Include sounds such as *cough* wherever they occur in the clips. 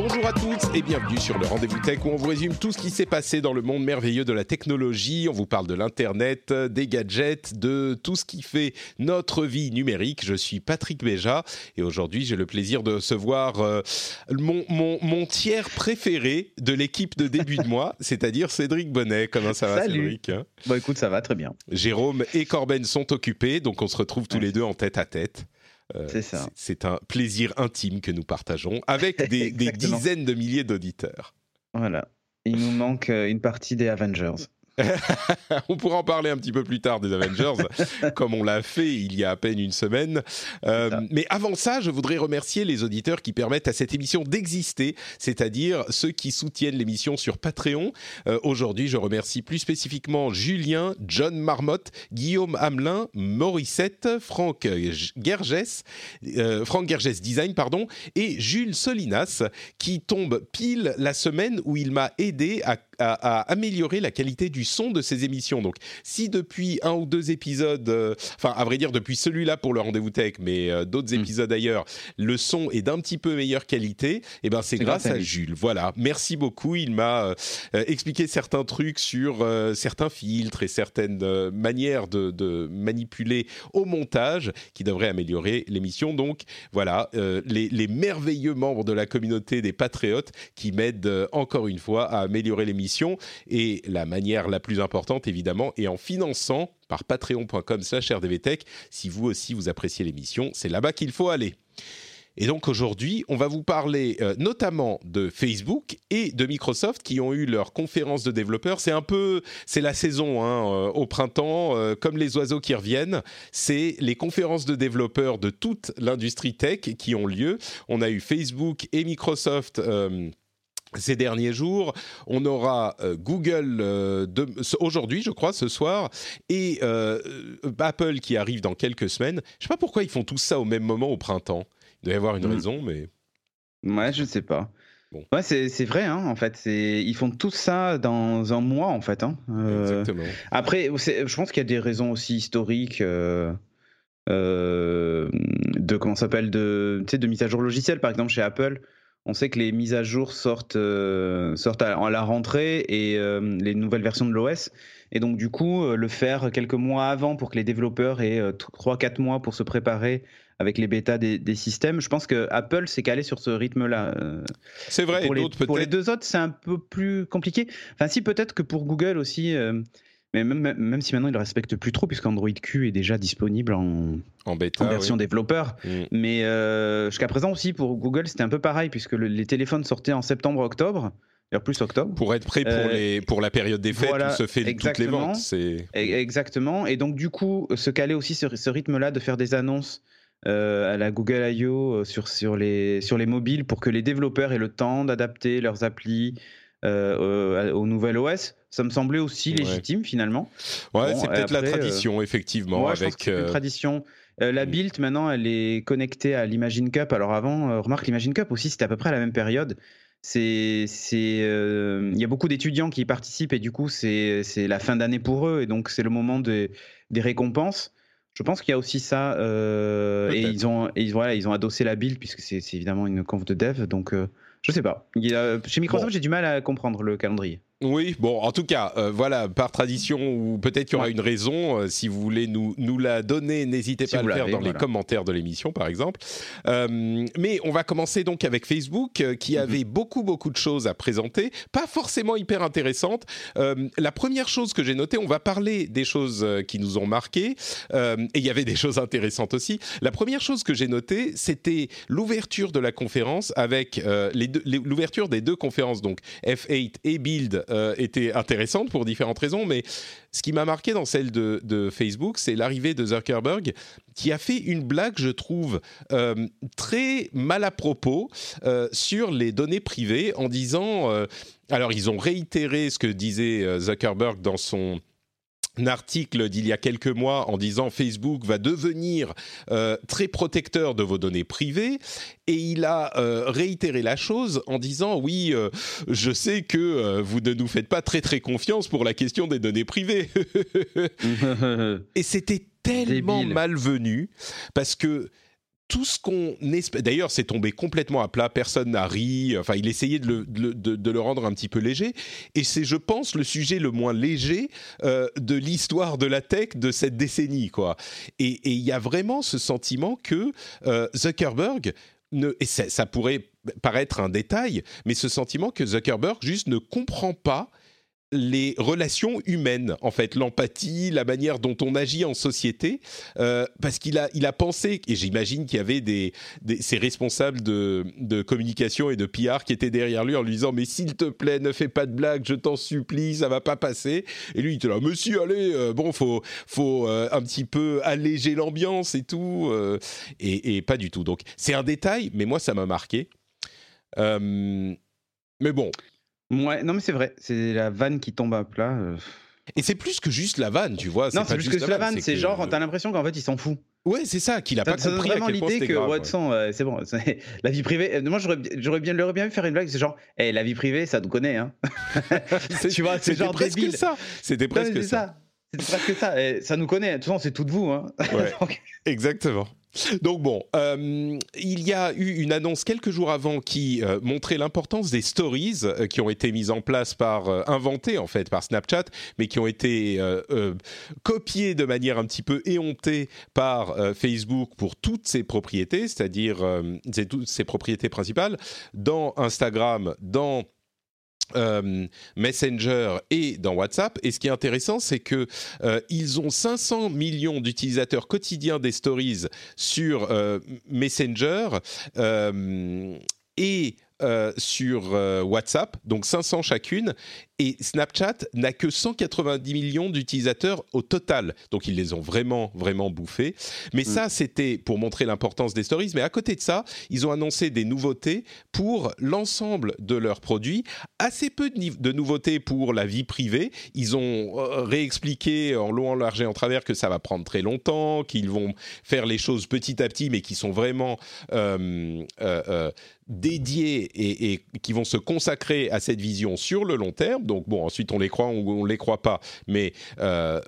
Bonjour à tous et bienvenue sur le Rendez-vous Tech où on vous résume tout ce qui s'est passé dans le monde merveilleux de la technologie. On vous parle de l'Internet, des gadgets, de tout ce qui fait notre vie numérique. Je suis Patrick Béja et aujourd'hui j'ai le plaisir de recevoir euh, mon, mon, mon, tiers préféré de l'équipe de début de *laughs* mois, c'est-à-dire Cédric Bonnet. Comment ça va Salut. Cédric Bon écoute, ça va très bien. Jérôme et Corben sont occupés, donc on se retrouve tous Ouais. les deux en tête à tête. Euh, C'est ça. C'est un plaisir intime que nous partageons avec *laughs* des, des dizaines de milliers d'auditeurs. Voilà. Il nous manque euh, une partie des Avengers. *laughs* on pourra en parler un petit peu plus tard des Avengers, *laughs* comme on l'a fait il y a à peine une semaine. Euh, mais avant ça, je voudrais remercier les auditeurs qui permettent à cette émission d'exister, c'est-à-dire ceux qui soutiennent l'émission sur Patreon. Euh, Aujourd'hui, je remercie plus spécifiquement Julien, John Marmotte, Guillaume Hamelin, Morissette, Franck Gerges, euh, Franck Gerges Design, pardon, et Jules Solinas, qui tombe pile la semaine où il m'a aidé à, à- à améliorer la qualité du son de ces émissions. Donc, si depuis un ou deux épisodes, euh, enfin, à vrai dire, depuis celui-là pour le rendez-vous tech, mais euh, d'autres Mm. épisodes ailleurs, le son est d'un petit peu meilleure qualité, et ben c'est grâce grâce à. Jules. Voilà, merci beaucoup. Il m'a euh, expliqué certains trucs sur certains filtres et certaines manières de, de manipuler au montage qui devraient améliorer l'émission. Donc voilà, les, les merveilleux membres de la communauté des patriotes qui m'aident encore une fois à améliorer l'émission et la manière la plus importante évidemment est en finançant par patreon.com slash rdvtech si vous aussi vous appréciez l'émission c'est là-bas qu'il faut aller et donc aujourd'hui, on va vous parler euh, notamment de Facebook et de Microsoft qui ont eu leur conférence de développeurs. C'est un peu, c'est la saison hein, euh, au printemps, euh, comme les oiseaux qui reviennent. C'est les conférences de développeurs de toute l'industrie tech qui ont lieu. On a eu Facebook et Microsoft. Ces derniers jours, on aura euh, Google euh, aujourd'hui, je crois, ce soir, et euh, Apple qui arrive dans quelques semaines. Je sais pas pourquoi ils font tout ça au même moment au printemps. Il doit y avoir une Mm. raison, mais Ouais, je sais pas. Bon. Ouais, c'est vrai, hein, en fait. Ils font tout ça dans un mois, en fait. hein. Exactement. Après, je pense qu'il y a des raisons aussi historiques de comment s'appelle de mise à jour logicielle. Par exemple, chez Apple, on sait que les mises à jour sortent, euh, sortent à, à la rentrée et euh, les nouvelles versions de l'OS. Et donc, du coup, euh, le faire quelques mois avant pour que les développeurs aient 3-4 mois pour se préparer avec les bêtas des, des systèmes, je pense que Apple s'est calé sur ce rythme-là. C'est vrai, et pour, les, d'autres pour les deux autres, c'est un peu plus compliqué. Enfin, si, peut-être que pour Google aussi. Mais même, même- si maintenant ils ne le respectent plus trop, puisqu'Android Q est déjà disponible en, En bêta, en version oui. développeur. Mm. Mais euh, jusqu'à présent aussi, pour Google, c'était un peu pareil, puisque le- les téléphones sortaient en septembre-octobre, d'ailleurs plus octobre. Pour être prêt pour, Euh, les, pour la période des fêtes voilà, où se fait toutes les exactement. ventes. C'est... E- Exactement. Et donc, du coup, se caler aussi sur ce rythme-là de faire des annonces euh, à la Google I.O. sur, sur, les, sur les mobiles pour que les développeurs aient le temps d'adapter leurs applis euh, au, au nouvel OS, ça me semblait aussi Ouais. légitime finalement. Ouais, Bon, c'est peut-être la euh, tradition, effectivement, Ouais, je pense avec... une euh, tradition. Euh, la mm. build, maintenant, elle est connectée à l'Imagine Cup. Alors avant, euh, remarque, l'Imagine Cup aussi, c'était à peu près à la même période. C'est, c'est, euh, il y a beaucoup d'étudiants qui y participent et du coup, c'est, c'est la fin d'année pour eux et donc c'est le moment des, des récompenses. Je pense qu'il y a aussi ça. euh, et ils ont, et voilà, ils ont adossé la build puisque c'est, évidemment une conf de dev. Donc, euh, je sais pas. Il y a- chez Microsoft, Bon. j'ai du mal à comprendre le calendrier. Oui, bon, en tout cas, euh, voilà, par tradition, ou peut-être qu'il y aura Ouais. une raison, euh, si vous voulez nous, nous la donner, n'hésitez Si pas à le faire dans les commentaires de l'émission, par exemple. Euh, mais on va commencer donc avec Facebook, qui Mhm. avait beaucoup, beaucoup de choses à présenter, pas forcément hyper intéressantes. La première chose que j'ai notée, on va parler des choses qui nous ont marqué, euh, et il y avait des *laughs* choses intéressantes aussi. La première chose que j'ai notée, c'était l'ouverture de la conférence avec l'ouverture des deux conférences, donc F8 et Build, euh, était intéressante pour différentes raisons, mais ce qui m'a marqué dans celle de, Facebook, c'est l'arrivée de Zuckerberg, qui a fait une blague, je trouve, euh, très mal à propos euh, sur les données privées, en disant, alors ils ont réitéré ce que disait Zuckerberg dans son article d'il y a quelques mois en disant Facebook va devenir euh, très protecteur de vos données privées. Et il a euh, réitéré la chose en disant oui euh, je sais que vous ne nous faites pas très très confiance pour la question des données privées. *laughs* *laughs* Et c'était tellement malvenu parce que tout ce qu'on espère. D'ailleurs, c'est tombé complètement à plat. Personne n'a ri. Enfin, il essayait de le, de, le, rendre un petit peu léger. Et c'est, je pense, le sujet le moins léger euh, de l'histoire de la tech de cette décennie, quoi. Et il y a vraiment ce sentiment que euh, Zuckerberg ne, et ça, pourrait paraître un détail, mais ce sentiment que Zuckerberg juste ne comprend pas les relations humaines, en fait, l'empathie, la manière dont on agit en société, euh, parce qu'il a, il a pensé, et j'imagine qu'il y avait des, des ces responsables de, de, communication et de PR qui étaient derrière lui en lui disant mais s'il te plaît ne fais pas de blagues, je t'en supplie, ça va pas passer. Et lui il était là monsieur allez, euh, bon faut faut euh, un petit peu alléger l'ambiance et tout, et, et, pas du tout. Donc c'est un détail, mais moi ça m'a marqué. mais bon, Ouais, non mais c'est vrai, c'est la vanne qui tombe à plat. Euh. Et c'est plus que juste la vanne, tu vois. Non, c'est plus que la vanne, c'est genre, t'as l'impression qu'en fait, il s'en fout. Ouais, c'est ça, qu'il a pas ça compris vraiment l'idée que Watson, c'est bon, *laughs* la vie privée. Euh, moi, j'aurais bien, l'aurais bien vu faire une blague, c'est genre, hey, la vie privée, ça nous connaît, hein. *laughs* tu vois, c'est genre presque débile. ça. C'était presque ça. C'est presque ça. ça nous connaît. De toute façon, c'est tout de vous. Hein. Ouais, *laughs* exactement. Donc bon, euh, il y a eu une annonce quelques jours avant qui euh, montrait l'importance des stories euh, qui ont été mises en place par, inventées en fait par Snapchat, mais qui ont été copiées de manière un petit peu éhontée par Facebook pour toutes ses propriétés, c'est-à-dire toutes ses propriétés principales, dans Instagram, dans euh, Messenger et dans WhatsApp. Et ce qui est intéressant, c'est que euh, ils ont 500 millions d'utilisateurs quotidiens des stories sur euh, Messenger et sur WhatsApp, donc 500 chacune, et Snapchat n'a que 190 millions d'utilisateurs au total. Donc ils les ont vraiment, vraiment bouffés. Mais mm. ça, c'était pour montrer l'importance des stories. Mais à côté de ça, ils ont annoncé des nouveautés pour l'ensemble de leurs produits. Assez peu de, nouveautés pour la vie privée. Ils ont euh, réexpliqué en long, en large et en travers que ça va prendre très longtemps, qu'ils vont faire les choses petit à petit, mais qui sont vraiment euh, euh, dédiés et, et qui vont se consacrer à cette vision sur le long terme. Donc bon, ensuite on les croit ou on, ne les croit pas, mais euh,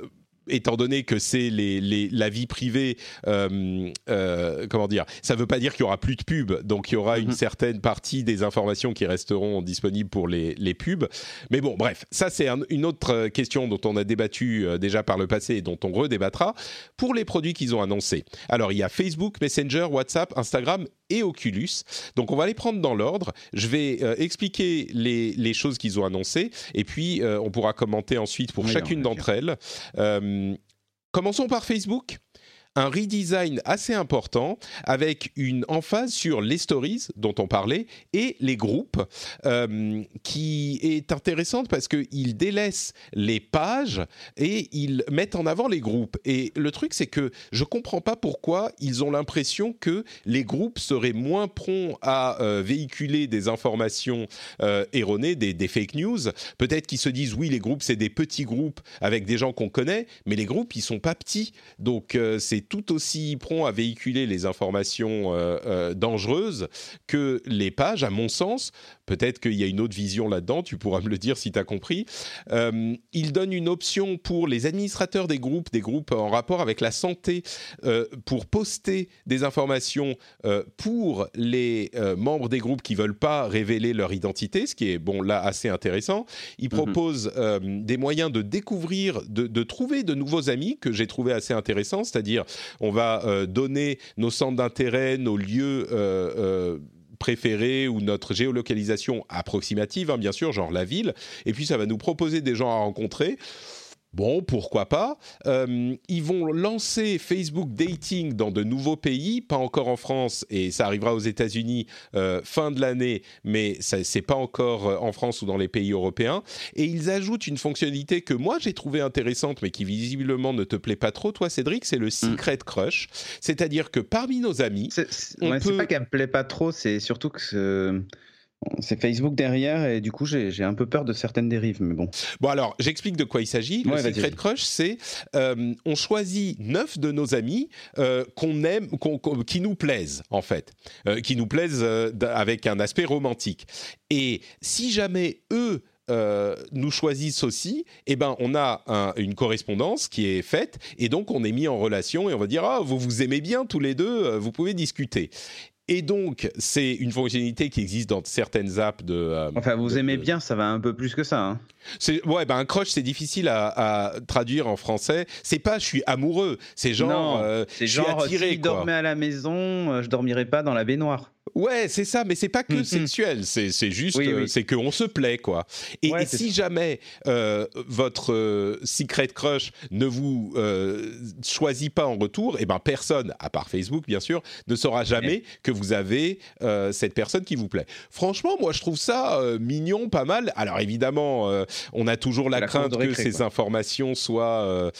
étant donné que c'est la vie privée, euh, euh, comment dire, ça ne veut pas dire qu'il y aura plus de pubs, donc il y aura une mhm. certaine partie des informations qui resteront disponibles pour les, pubs. Mais bon, bref, ça c'est une autre question dont on a débattu euh, déjà par le passé et dont on redébattra pour les produits qu'ils ont annoncés. Alors il y a Facebook, Messenger, WhatsApp, Instagram et Oculus. Donc on va les prendre dans l'ordre. Je vais expliquer les, choses qu'ils ont annoncées et puis on pourra commenter ensuite pour chacune d'entre elles. Commençons par Facebook un redesign assez important avec une emphase sur les stories dont on parlait et les groupes euh, qui est intéressante parce qu'ils délaissent les pages et ils mettent en avant les groupes. Et le truc, c'est que je comprends pas pourquoi ils ont l'impression que les groupes seraient moins prompts à euh, véhiculer des informations euh, erronées, des, des, fake news. Peut-être qu'ils se disent oui, les groupes, c'est des petits groupes avec des gens qu'on connaît, mais les groupes, ils sont pas petits. Donc c'est tout aussi prompt à véhiculer les informations euh, euh, dangereuses que les pages, à mon sens. Peut-être qu'il y a une autre vision là-dedans, tu pourras me le dire si tu as compris. Euh, il donne une option pour les administrateurs des groupes, des groupes en rapport avec la santé, pour poster des informations pour les membres des groupes qui veulent pas révéler leur identité, ce qui est, bon, là, assez intéressant. Il mhm. propose des moyens de découvrir, de, de trouver de nouveaux amis, que j'ai trouvé assez intéressant, c'est-à-dire on va euh, donner nos centres d'intérêt, nos lieux euh, euh, préférés ou notre géolocalisation approximative, hein, bien sûr, genre la ville. Et puis ça va nous proposer des gens à rencontrer Bon, pourquoi pas. Euh, ils vont lancer Facebook Dating dans de nouveaux pays, pas encore en France, et ça arrivera aux États-Unis euh, fin de l'année, mais c'est pas encore euh, en France ou dans les pays européens. Et ils ajoutent une fonctionnalité que moi j'ai trouvée intéressante, mais qui visiblement ne te plaît pas trop, toi Cédric, c'est le mm. Secret Crush. C'est-à-dire que parmi nos amis, c'est pas qu'elle me plaît pas trop, c'est surtout que c'est Facebook derrière et du coup j'ai un peu peur de certaines dérives, mais bon. Bon alors j'explique de quoi il s'agit. le Secret Crush, c'est euh, on choisit neuf de nos amis euh, qu'on aime, qui nous plaisent en fait, euh, qui nous plaisent avec un aspect romantique. Et si jamais eux nous choisissent aussi, eh ben on a une correspondance qui est faite et donc on est mis en relation et on va dire ah vous vous aimez bien tous les deux, vous pouvez discuter. Et donc, c'est une fonctionnalité qui existe dans certaines apps de. Euh, enfin, vous aimez bien, ça va un peu plus que ça. Hein. Ouais, ben un crush, c'est difficile à, traduire en français. C'est pas je suis amoureux, c'est genre euh, c'est genre attiré, si je dormais à la maison, euh, je dormirais pas dans la baignoire. Ouais, c'est ça, mais c'est pas que mm, mm. sexuel, c'est juste, euh, c'est qu'on se plaît, quoi. Et, si jamais euh, votre euh, secret crush ne vous choisit pas en retour, et eh ben personne, à part Facebook bien sûr, ne saura jamais que vous avez cette personne qui vous plaît. Franchement, moi je trouve ça mignon, pas mal. Alors évidemment, on a toujours la, crainte que ces informations soient.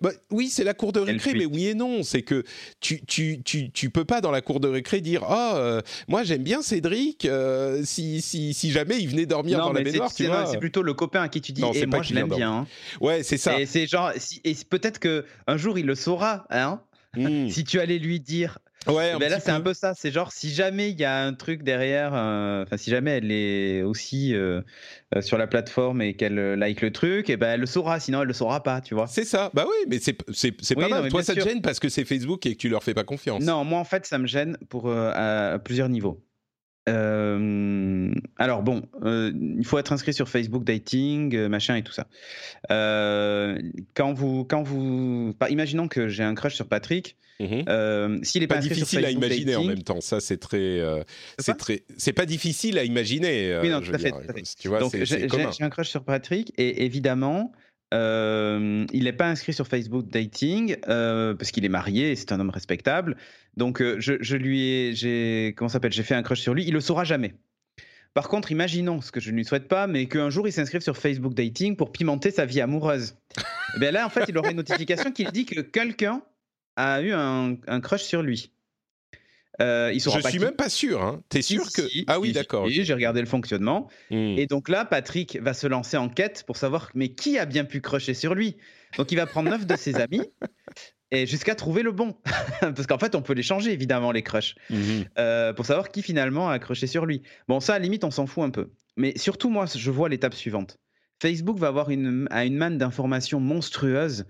Bah, oui, c'est la cour de récré, mais oui et non. C'est que tu, tu, tu, tu peux pas dans la cour de récré dire ah moi j'aime bien Cédric. Euh, si, si, si, jamais il venait dormir dans la baignoire, tu vois. C'est plutôt le copain à qui tu dis. et moi je l'aime bien. Hein. Ouais, c'est ça. Et c'est genre, et peut-être que un jour il le saura, hein. Hmm. *laughs* si tu allais lui dire. Ouais, ben là c'est un peu ça. C'est genre si jamais il y a un truc derrière, euh, enfin si jamais elle est aussi euh, sur la plateforme et qu'elle like le truc, et ben elle le saura. Sinon elle le saura pas, tu vois. C'est ça. Bah oui, mais c'est c'est pas mal. Toi ça te gêne parce que c'est Facebook et que tu leur fais pas confiance. Non, moi en fait ça me gêne pour à plusieurs niveaux. Euh, alors bon, euh, il faut être inscrit sur Facebook Dating, euh, machin et tout ça. quand vous, quand vous, imaginons que j'ai un crush sur Patrick. Mhm. S'il est pas, difficile à imaginer en même temps, ça c'est très, c'est très, c'est pas difficile à imaginer. oui non, tout à, fait, Tu vois, Donc j'ai un crush sur Patrick et évidemment. Il n'est pas inscrit sur Facebook Dating parce qu'il est marié et c'est un homme respectable. Donc euh, je, lui ai, j'ai, comment s'appelle, j'ai fait un crush sur lui. Il le saura jamais. Par contre, imaginons, ce que je ne lui souhaite pas, mais qu'un jour il s'inscrive sur Facebook Dating pour pimenter sa vie amoureuse. et eh bien là, en fait, il aurait une notification qui dit que quelqu'un a eu un, crush sur lui. Euh, il je suis même pas sûr. Hein. T'es sûr que ah oui, d'accord. J'ai regardé le fonctionnement. Hmm. Et donc là, Patrick va se lancer en quête pour savoir mais qui a bien pu crusher sur lui? Donc il va prendre neuf de ses amis *laughs* et jusqu'à trouver le bon. *laughs* Parce qu'en fait, on peut les changer, évidemment, les crushs, mhm. euh, pour savoir qui finalement a accroché sur lui. Bon, ça, à la limite, on s'en fout un peu. Mais surtout, moi, je vois l'étape suivante. Facebook va avoir une, une manne d'informations monstrueuses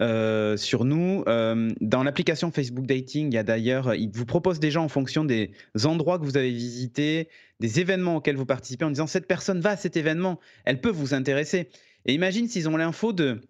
euh, sur nous. Euh, dans l'application Facebook Dating, il y a d'ailleurs, il vous propose déjà en fonction des endroits que vous avez visités, des événements auxquels vous participez, en disant cette personne va à cet événement, elle peut vous intéresser. Et imagine s'ils ont l'info de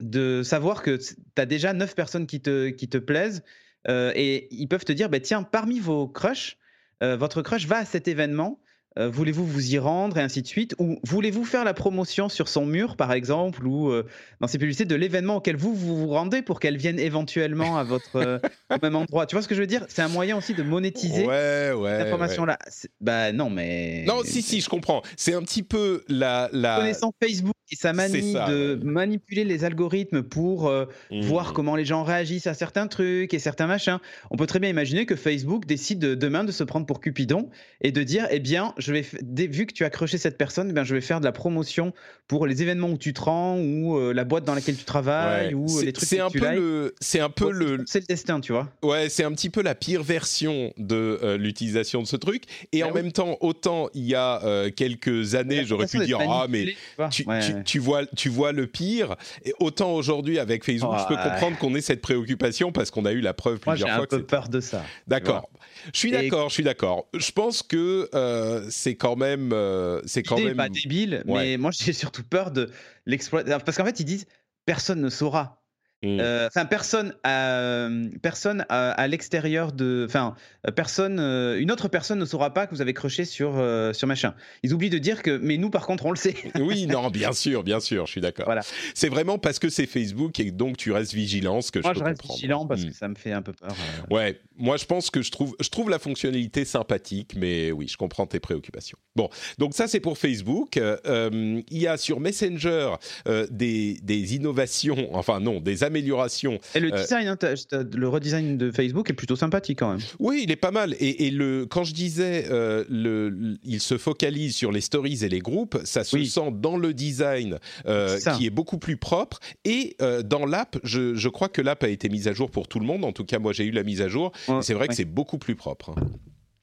de savoir que tu as déjà neuf personnes qui te, qui te plaisent euh, et ils peuvent te dire bah, tiens, parmi vos crushs, votre crush va à cet événement. Euh, voulez-vous vous y rendre et ainsi de suite? Ou voulez-vous faire la promotion sur son mur, par exemple, ou dans ses publicités de l'événement auquel vous vous, rendez pour qu'elle vienne éventuellement à votre même endroit? Tu vois ce que je veux dire? C'est un moyen aussi de monétiser ouais, ouais, cette information-là. Bah non, mais. Non, si, si, je comprends. C'est un petit peu la. la... Connaissant Facebook et sa manie de manipuler les algorithmes pour euh, voir mmh. comment les gens réagissent à certains trucs et certains machins. On peut très bien imaginer que Facebook décide demain de se prendre pour Cupidon et de dire eh bien, je vais vu que tu as accroché cette personne, bien, je vais faire de la promotion pour les événements où tu te rends ou euh, la boîte dans laquelle tu travailles ou les trucs un, peu le c'est un peu le c'est le destin, tu vois. Ouais, c'est un petit peu la pire version de euh, l'utilisation de ce truc et bah en même temps autant il y a quelques années, j'aurais pu dire ah mais tu, tu, vois, tu vois le pire. Et autant aujourd'hui avec Facebook, je peux comprendre qu'on ait cette préoccupation parce qu'on a eu la preuve plusieurs fois. J'ai un peu peur de ça. D'accord. Je suis d'accord, je suis d'accord. Je pense que euh, c'est quand même, euh, c'est quand même pas débile, mais moi *laughs* j'ai surtout peur de l'exploiter parce qu'en fait ils disent personne ne saura. Mm. Euh, enfin, personne, à, personne à, l'extérieur de, enfin, personne, euh, une autre personne ne saura pas que vous avez croché sur euh, sur machin. Ils oublient de dire que, mais nous, par contre, on le sait. *laughs* oui, non, bien sûr, bien sûr, je suis d'accord. Voilà. C'est vraiment parce que c'est Facebook et donc tu restes vigilant, ce que moi, je, je reste vigilant parce mm. que ça me fait un peu peur. Ouais, moi, je pense que je trouve, je trouve la fonctionnalité sympathique, mais oui, je comprends tes préoccupations. Bon, donc ça, c'est pour Facebook. il y a sur Messenger des des innovations, enfin non, des amélioration. Et le euh, design, hein, le redesign de Facebook est plutôt sympathique quand même. Oui, il est pas mal. Et, le, quand je disais, euh, le, il se focalise sur les stories et les groupes, ça se sent dans le design euh, qui est beaucoup plus propre. Et dans l'app, je, crois que l'app a été mise à jour pour tout le monde. En tout cas, moi, j'ai eu la mise à jour. c'est vrai que c'est beaucoup plus propre.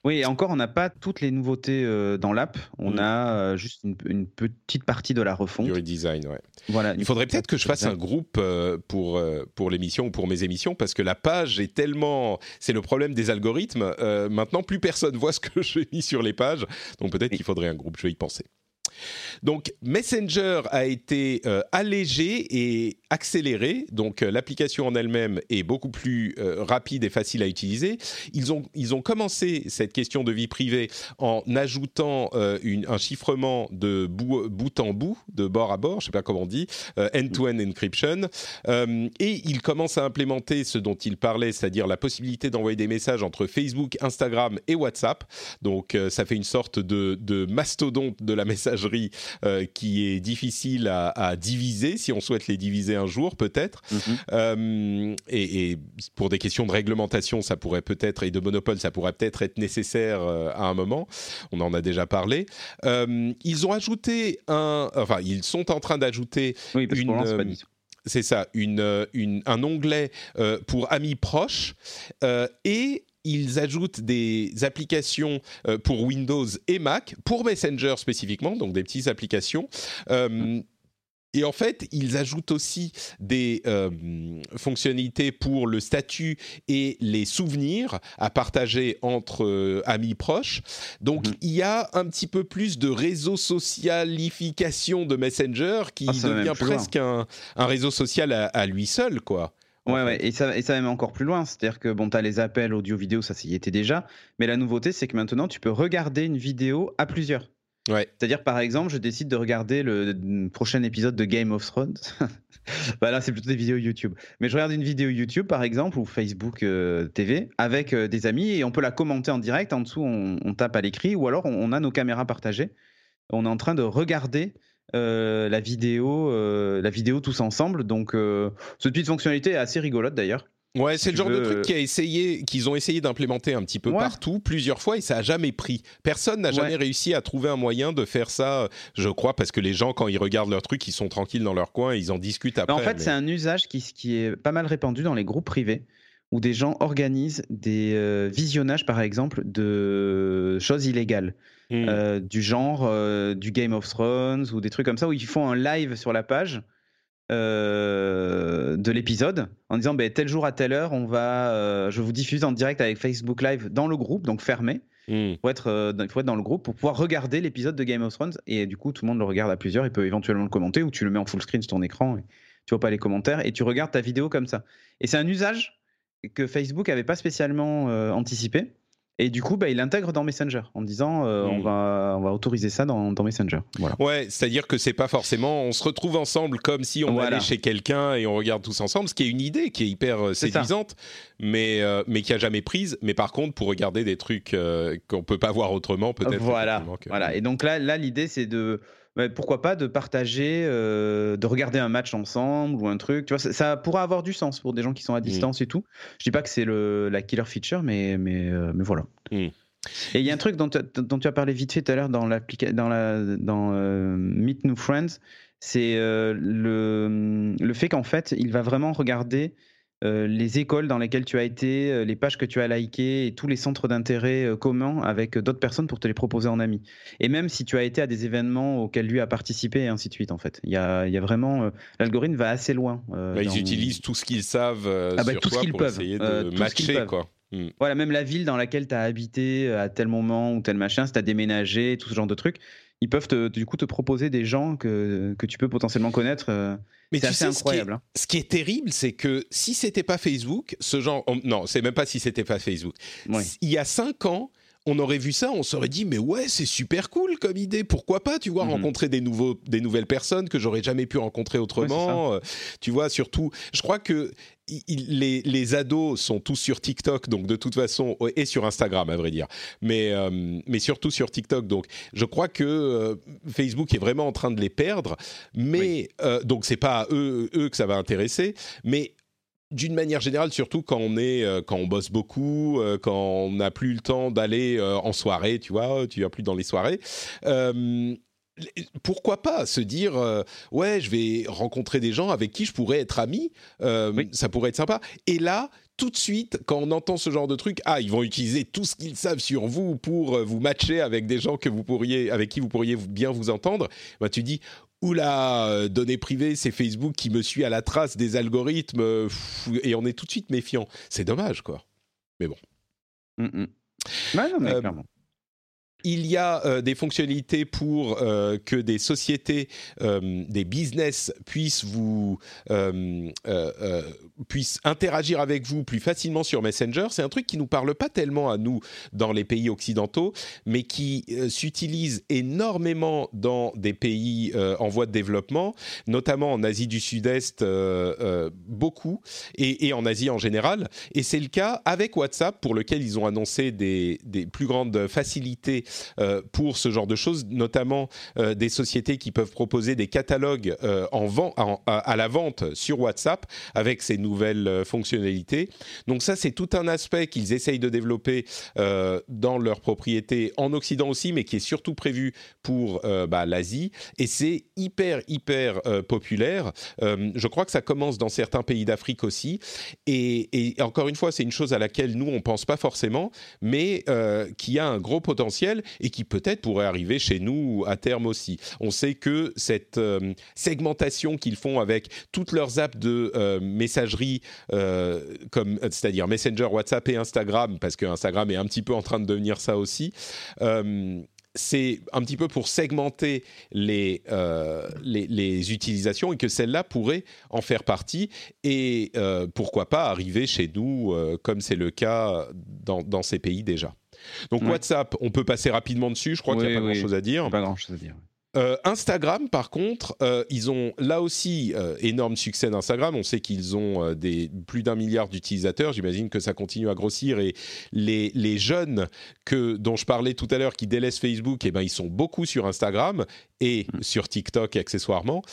Oui, et encore, on n'a pas toutes les nouveautés euh, dans l'app. On mm. a euh, juste une, petite partie de la refonte. Du redesign, ouais. Voilà. Il faudrait peut-être que je fasse un groupe euh, pour pour l'émission ou pour mes émissions parce que la page est tellement. C'est le problème des algorithmes. maintenant, plus personne voit ce que *laughs* j'ai mis sur les pages. Donc peut-être qu'il faudrait un groupe. Je vais y penser. Donc Messenger a été euh, allégé et accéléré, donc euh, l'application en elle-même est beaucoup plus euh, rapide et facile à utiliser. Ils ont, ils ont commencé cette question de vie privée en ajoutant un chiffrement de bout, en bout, de bord à bord, je ne sais pas comment on dit, end-to-end encryption, et ils commencent à implémenter ce dont ils parlaient, c'est-à-dire la possibilité d'envoyer des messages entre Facebook, Instagram et WhatsApp. Donc ça fait une sorte de mastodonte de la messagerie euh, qui est difficile à, diviser, si on souhaite les diviser un jour peut-être. Mhm. Euh, et, pour des questions de réglementation, ça pourrait peut-être, et de monopole, ça pourrait peut-être être nécessaire euh, à un moment. On en a déjà parlé. ils ont ajouté un... Enfin, ils sont en train d'ajouter une... C'est ça, une, une, un onglet pour amis proches et ils ajoutent des applications euh, pour Windows et Mac, pour Messenger spécifiquement, donc des petites applications. Euh, et en fait, ils ajoutent aussi des euh, fonctionnalités pour le statut et les souvenirs à partager entre amis proches. Donc, mhm. il y a un petit peu plus de réseau socialification de Messenger qui ah, devient presque un, réseau social à, à, lui seul, quoi. Ouais, ouais, et ça, et ça va même encore plus loin. C'est-à-dire que bon, tu as les appels audio-vidéo, ça, y était déjà. Mais la nouveauté, c'est que maintenant, tu peux regarder une vidéo à plusieurs. Ouais. C'est-à-dire, par exemple, je décide de regarder le prochain épisode de Game of Thrones. *laughs* bah là, c'est plutôt des vidéos YouTube. Mais je regarde une vidéo YouTube, par exemple, ou Facebook euh, TV, avec euh, des amis, et on peut la commenter en direct. En dessous, on, tape à l'écrit, ou alors on, a nos caméras partagées. On est en train de regarder euh, la vidéo, euh, la vidéo tous ensemble. Donc, euh, cette petite fonctionnalité est assez rigolote d'ailleurs. Ouais, c'est le genre de truc essayé, qu'ils ont essayé d'implémenter un petit peu partout, plusieurs fois, et ça a jamais pris. Personne n'a jamais réussi à trouver un moyen de faire ça, je crois, parce que les gens, quand ils regardent leur truc, ils sont tranquilles dans leur coin, ils en discutent après. en fait, c'est un usage qui, qui, est pas mal répandu dans les groupes privés, où des gens organisent des visionnages, par exemple, de choses illégales. Hmm. Euh, du genre euh, du Game of Thrones ou des trucs comme ça où ils font un live sur la page euh, de l'épisode en disant ben, tel jour à telle heure on va je vous diffuse en direct avec Facebook Live dans le groupe donc fermé. Il faut être, faut être dans le groupe pour pouvoir regarder l'épisode de Game of Thrones et du coup tout le monde le regarde à plusieurs. Il peut éventuellement le commenter ou tu le mets en full screen sur ton écran et tu vois pas les commentaires et tu regardes ta vidéo comme ça. Et c'est un usage que Facebook avait pas spécialement anticipé et du coup, bah, il l'intègre dans Messenger en disant euh, on, hmm. va, on va autoriser ça dans, dans Messenger. Voilà. Ouais, c'est-à-dire que c'est pas forcément on se retrouve ensemble comme si on allait chez quelqu'un et on regarde tous ensemble, ce qui est une idée qui est hyper euh, séduisante, mais, euh, mais qui a jamais prise. Mais par contre, pour regarder des trucs qu'on peut pas voir autrement, peut-être. Voilà. voilà. Et donc là, là l'idée, c'est de pourquoi pas de partager, euh, de regarder un match ensemble ou un truc. Tu vois, ça, pourra avoir du sens pour des gens qui sont à mmh. distance et tout. Je dis pas que c'est la killer feature, mais, mais, euh, mais voilà. Mmh. Et il y a un truc dont, dont, tu as parlé vite fait tout à l'heure dans, dans, la, dans euh, Meet New Friends, c'est le, le fait qu'en fait, il va vraiment regarder euh, les écoles dans lesquelles tu as été, euh, les pages que tu as likées et tous les centres d'intérêt euh, communs avec d'autres personnes pour te les proposer en ami. Et même si tu as été à des événements auxquels lui a participé et ainsi de suite en fait. Il y a, il y a vraiment l'algorithme va assez loin. Bah, ils utilisent tout ce qu'ils savent ah bah, sur tout toi ce qu'ils pour peuvent. essayer de matcher quoi. Hmm. Voilà, même la ville dans laquelle tu as habité à tel moment ou tel machin, si tu as déménagé, tout ce genre de trucs, ils peuvent te, du coup te proposer des gens que, que tu peux potentiellement connaître. Mais c'est assez incroyable. Hein. Ce qui, est, terrible, c'est que si c'était pas Facebook, ce genre, non, c'est même pas si c'était pas Facebook. Il y a cinq ans, on aurait vu ça, on s'aurait dit mais ouais c'est super cool comme idée, pourquoi pas tu vois mhm. rencontrer des nouveaux des nouvelles personnes que j'aurais jamais pu rencontrer autrement, euh, tu vois surtout je crois que les, les, ados sont tous sur TikTok, donc de toute façon, et sur Instagram à vrai dire, mais, euh, mais surtout sur TikTok. Donc je crois que euh, Facebook est vraiment en train de les perdre, mais donc c'est pas eux, eux que ça va intéresser, mais d'une manière générale, surtout quand on est, euh, quand on bosse beaucoup, euh, quand on n'a plus le temps d'aller euh, en soirée, tu vois, tu vas plus dans les soirées. pourquoi pas se dire ouais je vais rencontrer des gens avec qui je pourrais être ami ça pourrait être sympa et là tout de suite, quand on entend ce genre de truc, ah, ils vont utiliser tout ce qu'ils savent sur vous pour vous matcher avec des gens que vous pourriez, avec qui vous pourriez bien vous entendre. Bah, tu dis, oula, euh, données privées, c'est Facebook qui me suit à la trace des algorithmes, euh, et on est tout de suite méfiant. C'est dommage, quoi. Mais bon. Mm, mm. non, mais euh, clairement il y a euh, des fonctionnalités pour euh, que des sociétés, euh, des business puissent vous puissent interagir avec vous plus facilement sur Messenger. C'est un truc qui nous parle pas tellement à nous dans les pays occidentaux, mais qui s'utilise énormément dans des pays en voie de développement, notamment en Asie du Sud-Est, beaucoup, et, en Asie en général. Et c'est le cas avec WhatsApp, pour lequel ils ont annoncé des plus grandes facilités euh, pour ce genre de choses, notamment euh, des sociétés qui peuvent proposer des catalogues euh, en vent, à, la vente sur WhatsApp avec ces nouvelles fonctionnalités. Donc ça, c'est tout un aspect qu'ils essayent de développer dans leur propriété en Occident aussi, mais qui est surtout prévu pour bah, l'Asie. Et c'est hyper, hyper populaire. je crois que ça commence dans certains pays d'Afrique aussi. Et, encore une fois, c'est une chose à laquelle nous, on pense pas forcément, mais qui a un gros potentiel et qui peut-être pourrait arriver chez nous à terme aussi. On sait que cette euh, segmentation qu'ils font avec toutes leurs apps de euh, messagerie, euh, comme c'est-à-dire Messenger, WhatsApp et Instagram, parce que Instagram est un petit peu en train de devenir ça aussi c'est un petit peu pour segmenter les, utilisations et que celle-là pourrait en faire partie et pourquoi pas arriver chez nous comme c'est le cas dans, ces pays déjà. Donc WhatsApp, on peut passer rapidement dessus. Je crois qu'il n'y a pas grand-chose à dire. Pas grand-chose à dire. Euh, Instagram, par contre, euh, ils ont là aussi euh, énorme succès d'Instagram. On sait qu'ils ont des, plus d'un milliard d'utilisateurs. J'imagine que ça continue à grossir et les, les jeunes que, dont je parlais tout à l'heure qui délaissent Facebook, eh ben, ils sont beaucoup sur Instagram et mm. sur TikTok accessoirement.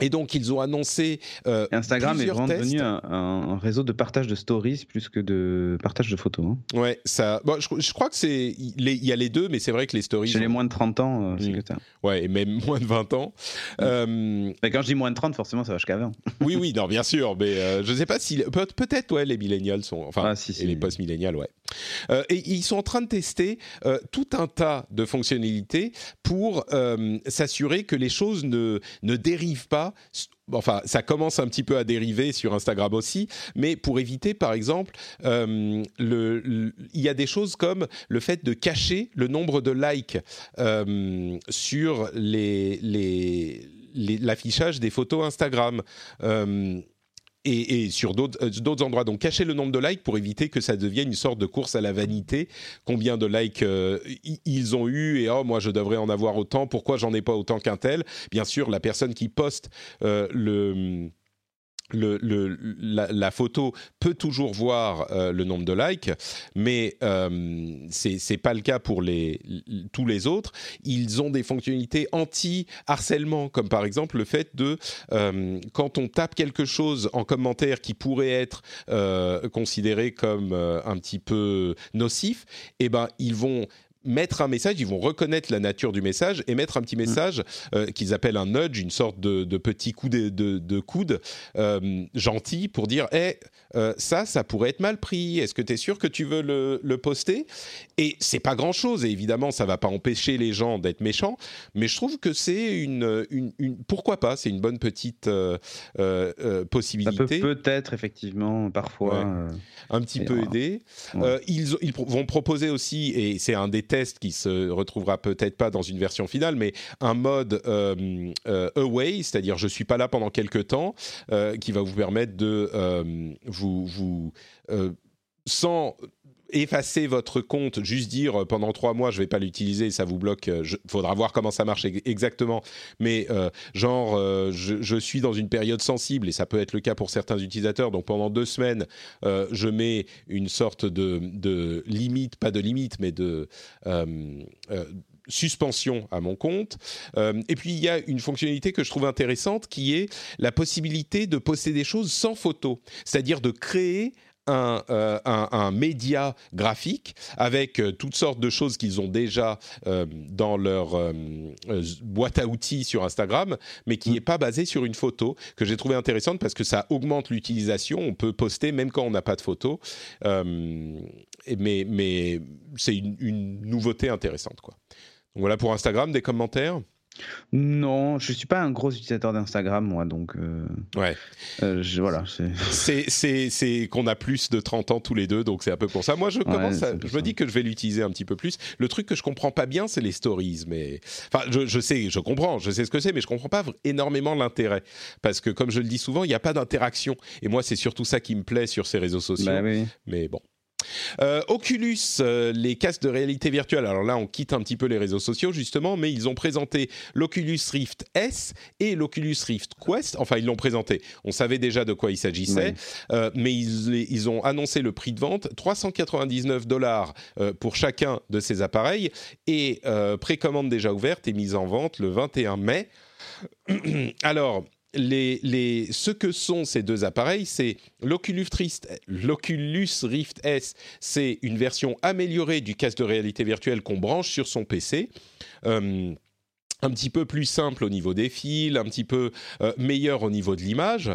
Et donc, ils ont annoncé. Euh, Instagram est vraiment devenu un, réseau de partage de stories plus que de partage de photos. Hein. Ouais, ça. Bon, je, crois que c'est. Il y a les deux, mais c'est vrai que les stories. Chez les moins de 30 ans, euh, c'est mmh. que. Ouais, et même *laughs* moins de 20 ans. Mmh. Euh, mais quand je dis moins de 30, forcément, ça va jusqu'à 20. *laughs* oui, oui, non, bien sûr. Mais je ne sais pas si. Peut-être, ouais, les millennials sont. Enfin, ah, si, si. et les post-millennials, ouais. et ils sont en train de tester tout un tas de fonctionnalités pour s'assurer que les choses ne, ne dérivent pas enfin, ça commence un petit peu à dériver sur Instagram aussi, mais pour éviter, par exemple, euh, il y a des choses comme le fait de cacher le nombre de likes euh, sur les, l'affichage des photos Instagram. Euh, et, sur euh, d'autres endroits. Donc cacher le nombre de likes pour éviter que ça devienne une sorte de course à la vanité. Combien de likes euh, ils ont eu et oh moi je devrais en avoir autant. Pourquoi j'en ai pas autant qu'un tel? Bien sûr, la personne qui poste euh, le la, photo peut toujours voir euh, le nombre de likes, mais euh, c'est c'est pas le cas pour tous les autres. Ils ont des fonctionnalités anti-harcèlement, comme par exemple le fait de euh, quand on tape quelque chose en commentaire qui pourrait être considéré comme un petit peu nocif, eh ben ils vont mettre un message, ils vont reconnaître la nature du message et mettre un petit mm. message euh, qu'ils appellent un nudge, une sorte de, petit coup de, de, coude euh, gentil pour dire hey, euh, ça, ça pourrait être mal pris. Est-ce que tu es sûr que tu veux le, le poster? Et c'est pas grand chose. Et évidemment, ça va pas empêcher les gens d'être méchants, mais je trouve que c'est une, une, pourquoi pas C'est une bonne petite possibilité. Ça peut peut-être effectivement parfois un petit peu aider. ils, ils vont proposer aussi, et c'est un des qui se retrouvera peut-être pas dans une version finale, mais un mode away, c'est-à-dire je suis pas là pendant quelques temps, qui va vous permettre de vous, vous sans effacer votre compte, juste dire euh, pendant trois mois je vais pas l'utiliser, ça vous bloque. Il euh, faudra voir comment ça marche exactement. Mais euh, genre je, suis dans une période sensible et ça peut être le cas pour certains utilisateurs. Donc pendant deux semaines, je mets une sorte de, de, limite, pas de limite, mais de suspension à mon compte. et puis il y a une fonctionnalité que je trouve intéressante qui est la possibilité de poster des choses sans photo, c'est-à-dire de créer euh, un, un, média graphique avec euh, toutes sortes de choses qu'ils ont déjà euh, dans leur boîte à outils sur Instagram, mais qui n'est mm. pas basé sur une photo, que j'ai trouvé intéressante parce que ça augmente l'utilisation. On peut poster même quand on n'a pas de photo. mais mais c'est une, une, nouveauté intéressante. Quoi. Donc voilà pour Instagram, des commentaires? Non, je suis pas un gros utilisateur d'Instagram, moi, donc. Euh, ouais. Euh, voilà. *laughs* C'est qu'on a plus de 30 ans tous les deux, donc c'est un peu pour ça. Moi, je commence, je me dis que je vais l'utiliser un petit peu plus. Le truc que je comprends pas bien, c'est les stories, mais enfin, je, je, sais, je comprends, je sais ce que c'est, mais je comprends pas énormément l'intérêt parce que, comme je le dis souvent, il n'y a pas d'interaction. Et moi, c'est surtout ça qui me plaît sur ces réseaux sociaux. Bah oui. Mais bon. Euh, Oculus, euh, les casques de réalité virtuelle. Alors là, on quitte un petit peu les réseaux sociaux justement, mais ils ont présenté l'Oculus Rift S et l'Oculus Rift Quest. Enfin, ils l'ont présenté. On savait déjà de quoi il s'agissait, euh, mais ils, ont annoncé le prix de vente 399 dollars pour chacun de ces appareils et précommande déjà ouverte et mise en vente le 21 mai. *clears throat* Alors, ce que sont ces deux appareils, c'est l'Oculus Rift, S, c'est une version améliorée du casque de réalité virtuelle qu'on branche sur son PC. Euh, un petit peu plus simple au niveau des fils, un petit peu euh, meilleur au niveau de l'image.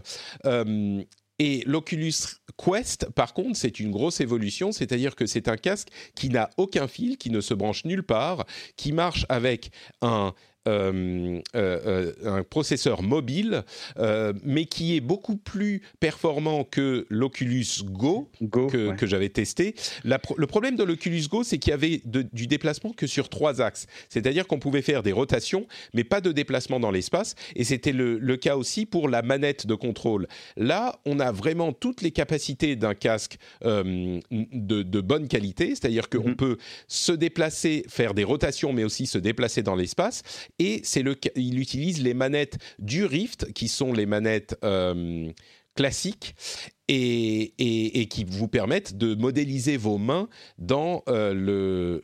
Euh, et l'Oculus Quest, par contre, c'est une grosse évolution, c'est-à-dire que c'est un casque qui n'a aucun fil, qui ne se branche nulle part, qui marche avec un un processeur mobile, mais qui est beaucoup plus performant que l'Oculus Go, que, j'avais testé. le problème de l'Oculus Go, c'est qu'il y avait du déplacement que sur trois axes. C'est-à-dire qu'on pouvait faire des rotations, mais pas de déplacement dans l'espace. Et c'était le, cas aussi pour la manette de contrôle. Là, on a vraiment toutes les capacités d'un casque de, bonne qualité, c'est-à-dire qu'on mhm. peut se déplacer, faire des rotations, mais aussi se déplacer dans l'espace et c'est le, il utilise les manettes du Rift, qui sont les manettes euh, classiques, et, et, qui vous permettent de modéliser vos mains dans euh, le,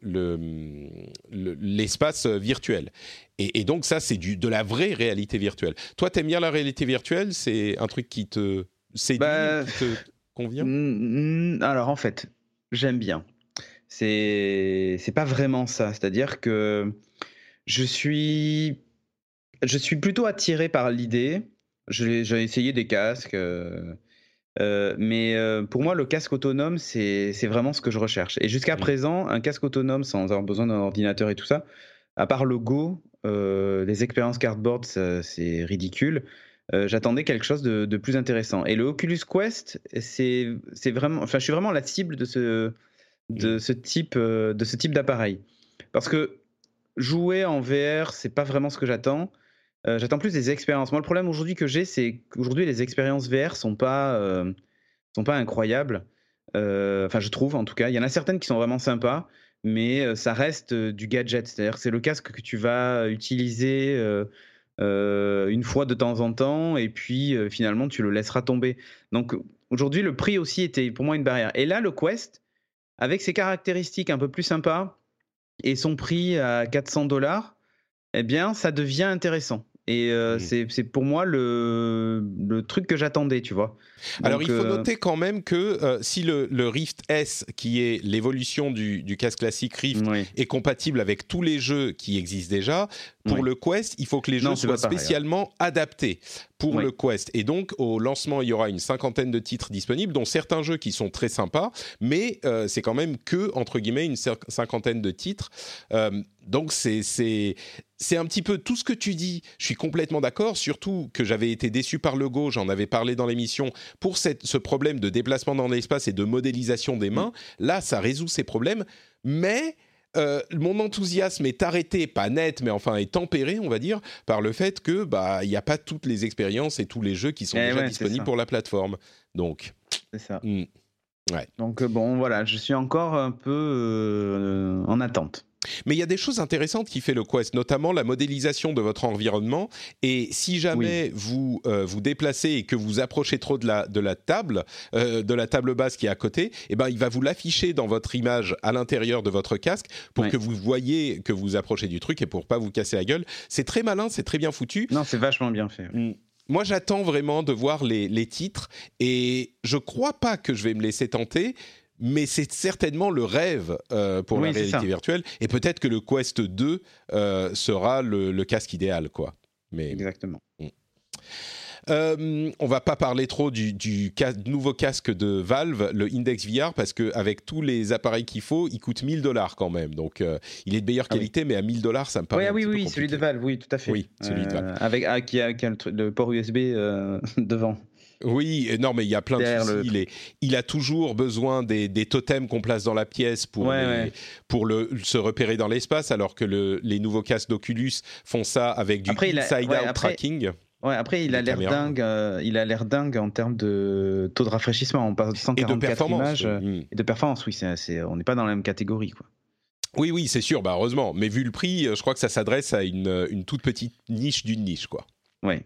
l'espace virtuel. Et, donc ça, c'est du, de la vraie réalité virtuelle. Toi, t'aimes bien la réalité virtuelle? C'est un truc qui te séduit, bah, qui te convient? Alors en fait, j'aime bien. C'est c'est pas vraiment ça. C'est-à-dire que je suis, je suis plutôt attiré par l'idée. J'ai essayé des casques, euh, euh, mais euh, pour moi, le casque autonome, c'est vraiment ce que je recherche. Et jusqu'à présent, un casque autonome sans avoir besoin d'un ordinateur et tout ça, à part le Go, les expériences cardboard, c'est ridicule. J'attendais quelque chose de, de, plus intéressant. Et le Oculus Quest, c'est vraiment, enfin, je suis vraiment la cible de ce, de ce type, de ce type d'appareil, parce que jouer en VR, c'est pas vraiment ce que j'attends. Euh, j'attends plus des expériences. Moi, le problème aujourd'hui que j'ai, c'est qu'aujourd'hui, les expériences VR sont pas, euh, sont pas incroyables. Euh, enfin, je trouve, en tout cas. Il y en a certaines qui sont vraiment sympas, mais ça reste du gadget. C'est-à-dire c'est le casque que tu vas utiliser une fois de temps en temps, et puis finalement, tu le laisseras tomber. Donc, aujourd'hui, le prix aussi était pour moi une barrière. Et là, le Quest, avec ses caractéristiques un peu plus sympas, et son prix à 400 dollars, eh bien, ça devient intéressant. Et euh, mmh. c'est pour moi le, le truc que j'attendais, tu vois. Alors il faut euh, noter quand même que euh, si le, le, Rift S, qui est l'évolution du, du, casque classique Rift, est compatible avec tous les jeux qui existent déjà, pour le Quest, il faut que les jeux soient hein. spécialement adaptés pour le Quest. Et donc, au lancement, il y aura une cinquantaine de titres disponibles, dont certains jeux qui sont très sympas, mais c'est quand même que, entre guillemets, une cinquantaine de titres. donc, c'est c'est un petit peu tout ce que tu dis. Je suis complètement d'accord, surtout que j'avais été déçu par le Go, j'en avais parlé dans l'émission, pour cette, ce problème de déplacement dans l'espace et de modélisation des mains. Là, ça résout ces problèmes, mais euh, mon enthousiasme est arrêté, pas net, mais enfin est tempéré, on va dire, par le fait que bah il n'y a pas toutes les expériences et tous les jeux qui sont Eh déjà ouais, disponibles pour la plateforme. Donc, C'est ça. hmm. ouais. Donc euh, bon, voilà, je suis encore un peu euh, attente. Mais il y a des choses intéressantes qui fait le Quest, notamment la modélisation de votre environnement. Et si jamais vous euh, vous déplacez et que vous approchez trop de la, de la table, euh, de la table basse qui est à côté, eh ben, il va vous l'afficher dans votre image à l'intérieur de votre casque pour Ouais. que vous voyez que vous approchez du truc et pour pas vous casser la gueule. C'est très malin, c'est très bien foutu. Non, c'est vachement bien fait. Mm. Moi, j'attends vraiment de voir les, les titres et je crois pas que je vais me laisser tenter. Mais c'est certainement le rêve euh, pour Oui, la réalité ça. virtuelle. Et peut-être que le Quest 2 euh, sera le, le casque idéal, quoi. Mais Exactement. euh, on va pas parler trop du, du cas- nouveau casque de Valve, le Index VR, parce qu'avec tous les appareils qu'il faut, il coûte 1000 dollars quand même. Donc, euh, il est de meilleure Ah oui. qualité, mais à 1000 dollars, ça me paraît. ah un oui, petit peu oui, celui de. Valve, oui, tout à fait. Oui, celui de Valve. Avec, ah, qui a, qui a le, port USB euh, *laughs* devant. Oui, et non, mais il y a plein de soucis. Il, est- il a toujours besoin des, des totems qu'on place dans la pièce pour, Ouais, les- ouais. pour le, se repérer dans l'espace, alors que le- les nouveaux casques d'Oculus font ça avec du inside-out ouais, tracking. Ouais, après, il a l'air dingue. euh, il a l'air dingue en termes de taux de rafraîchissement. On passe de Et 144 de performance. images euh, Mm. et de performance. Oui, on n'est pas dans la même catégorie, quoi. Oui, oui, c'est sûr, bah, heureusement. Mais vu le prix, euh, je crois que ça s'adresse à une, euh, une toute petite niche d'une niche, quoi. Ouais.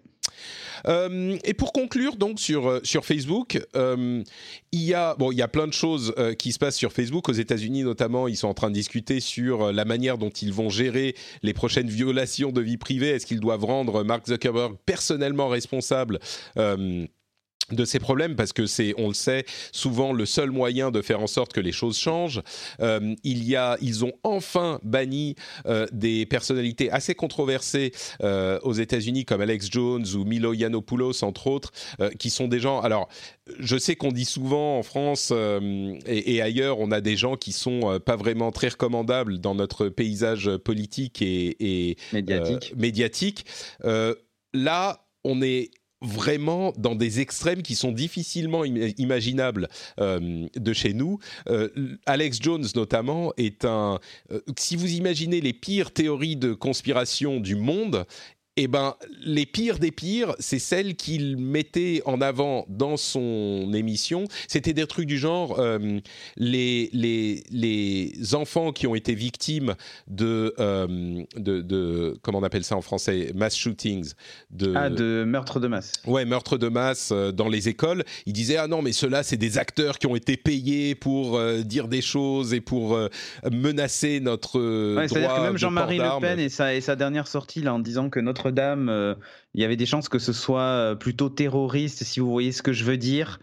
Euh, et pour conclure donc sur euh, sur Facebook, euh, il y a bon il y a plein de choses qui se passent sur Facebook aux États-Unis notamment. Ils sont en train de discuter sur la manière dont ils vont gérer les prochaines violations de vie privée. Est-ce qu'ils doivent rendre Mark Zuckerberg personnellement responsable de ces problèmes parce que c'est, on le sait, souvent le seul moyen de faire en sorte que les choses changent. Euh, il y a, ils ont enfin banni euh, des personnalités assez controversées euh, aux États-Unis comme Alex Jones ou Milo Yiannopoulos entre autres, qui sont des gens. Alors, je sais qu'on dit souvent en France et, et ailleurs, on a des gens qui sont pas vraiment très recommandables dans notre paysage politique et, et Médiatique. médiatique. Là, on est vraiment dans des extrêmes qui sont difficilement im- imaginables euh, de chez nous. Euh, Alex Jones notamment est un... euh, si vous imaginez les pires théories de conspiration du monde, eh ben, les pires des pires, c'est celles qu'il mettait en avant dans son émission. C'était des trucs du genre euh, les, les, les enfants qui ont été victimes de, euh, de, de- comment on appelle ça en français, mass shootings, de, Ah, de meurtre de masse. Ouais, meurtre de masse euh, dans les écoles. Il disait ah non mais ceux-là c'est des acteurs qui ont été payés pour euh, dire des choses et pour menacer notre Ouais, C'est-à-dire que même Jean-Marie Le. Pen et sa, et sa dernière sortie là, en disant que Notre-Dame, euh, il y avait des chances que ce soit euh, plutôt terroriste, si vous voyez ce que je veux dire,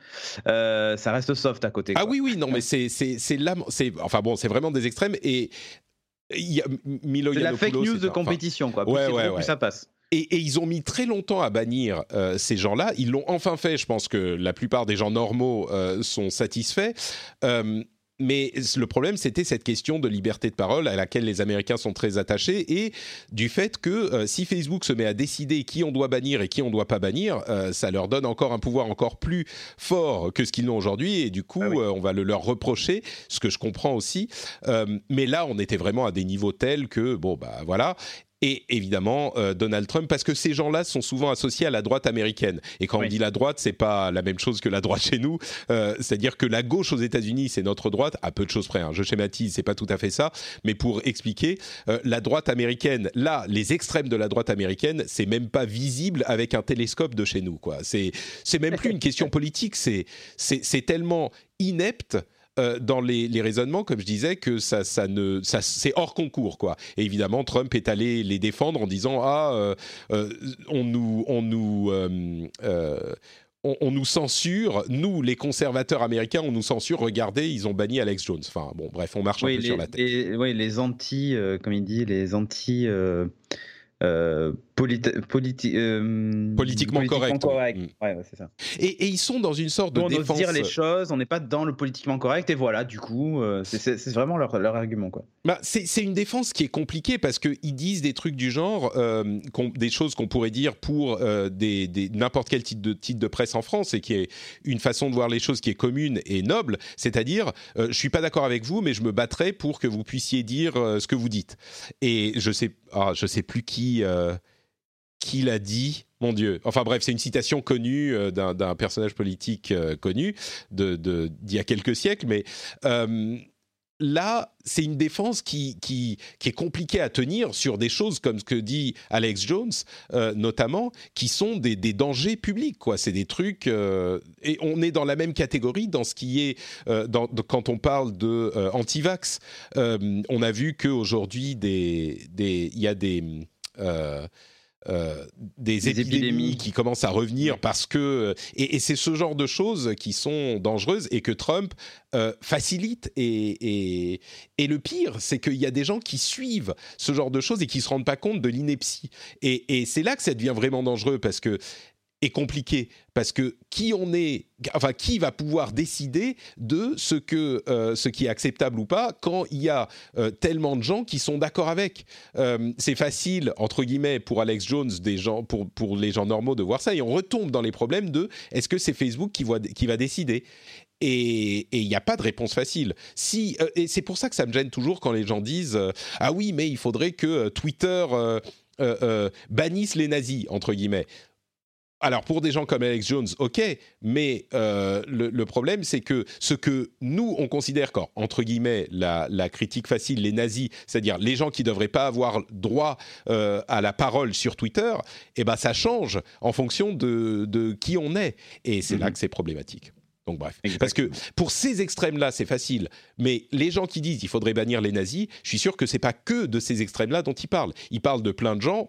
euh, ça reste soft à côté. Ah oui oui non mais c'est là enfin bon c'est vraiment des extrêmes et il y a Milo C'est la fake news de compétition, quoi. Plus Ouais, ouais, gros, ouais. plus ça passe. Et, et ils ont mis très longtemps à bannir euh, ces gens-là. Ils l'ont enfin fait. Je pense que la plupart des gens normaux euh, sont satisfaits. Euh, mais le problème, c'était cette question de liberté de parole à laquelle les Américains sont très attachés et du fait que euh, si Facebook se met à décider qui on doit bannir et qui on doit pas bannir, euh, ça leur donne encore un pouvoir encore plus fort que ce qu'ils n'ont aujourd'hui et du coup, Ah oui. euh, on va le leur reprocher, ce que je comprends aussi. Mais là, on était vraiment à des niveaux tels que, bon, bah voilà. Et évidemment, euh, Donald Trump, parce que ces gens-là sont souvent associés à la droite américaine. Et quand on dit la droite, c'est pas la même chose que la droite chez nous. Euh, C'est-à-dire que la gauche aux États-Unis, c'est notre droite, à peu de choses près. hein. Je schématise, c'est pas tout à fait ça. Mais pour expliquer, euh, la droite américaine, là, les extrêmes de la droite américaine, c'est même pas visible avec un télescope de chez nous. quoi. C'est c'est même plus une question politique. C'est c'est c'est tellement inepte euh, dans les, les raisonnements, comme je disais, que ça, ça ne, ça, c'est hors concours, quoi. Et évidemment, Trump est allé les défendre en disant ah, euh, euh, on nous, on nous, on, on nous censure, nous, les conservateurs américains, on nous censure. Regardez, ils ont banni Alex Jones. Enfin, bon, bref, on marche un Oui peu les, sur la tête. les- oui, les anti, comme il dit, les anti. Euh, euh, politi- politi- euh, Politiquement correct. Mm. Ouais, ouais, c'est ça. Et, et ils sont dans une sorte de on défense. dire les choses, on n'est pas dans le politiquement correct, et voilà, du coup, euh, c'est- vraiment leur, leur argument, quoi. Bah, c'est une défense qui est compliquée parce qu'ils disent des trucs du genre, des choses qu'on pourrait dire pour des, des- n'importe quel titre de, titre de presse en France et qui est une façon de voir les choses qui est commune et noble, c'est-à-dire, je suis pas d'accord avec vous, mais je me battrai pour que vous puissiez dire ce que vous dites. Et je sais, ah, je sais plus qui. Euh, qui l'a dit Mon Dieu. Enfin bref, c'est une citation connue euh, d'un personnage politique euh, connu d'il y a quelques siècles, mais euh, là, c'est une défense qui, est compliquée à tenir sur des choses comme ce que dit Alex Jones, euh, notamment, qui sont des, dangers publics. C'est des trucs... euh, et on est dans la même catégorie dans ce qui est... euh, quand on parle de euh, anti-vax, euh, on a vu qu'aujourd'hui, il y a des... euh, euh, des, Des épidémies, épidémies. qui commencent à revenir parce que et, et c'est ce genre de choses qui sont dangereuses et que Trump euh, facilite. Et, et, et le pire c'est qu'il y a des gens qui suivent ce genre de choses et qui se rendent pas compte de l'ineptie. Et, et c'est là que ça devient vraiment dangereux parce que est compliqué parce que qui on est, enfin qui va pouvoir décider de ce que euh, ce qui est acceptable ou pas quand il y a euh, tellement de gens qui sont d'accord avec. Euh, c'est facile entre guillemets pour Alex Jones, des gens pour pour les gens normaux de voir ça et on retombe dans les problèmes de est-ce que c'est Facebook qui voit qui va décider et il n'y a pas de réponse facile. Si, et c'est pour ça que ça me gêne toujours quand les gens disent Ah oui, mais il faudrait que Twitter euh, euh, euh, bannisse les nazis, entre guillemets. Alors pour des gens comme Alex Jones, ok, mais euh, le, le problème c'est que ce que nous on considère comme entre guillemets la, la critique facile, les nazis, c'est-à-dire les gens qui devraient pas avoir droit euh, à la parole sur Twitter, eh ben ça change en fonction de, de qui on est, et c'est là Mhm. que c'est problématique. Donc bref, Exactement. parce que pour ces extrêmes-là c'est facile, mais les gens qui disent il faudrait bannir les nazis, je suis sûr que c'est pas que de ces extrêmes-là dont ils parlent. Ils parlent de plein de gens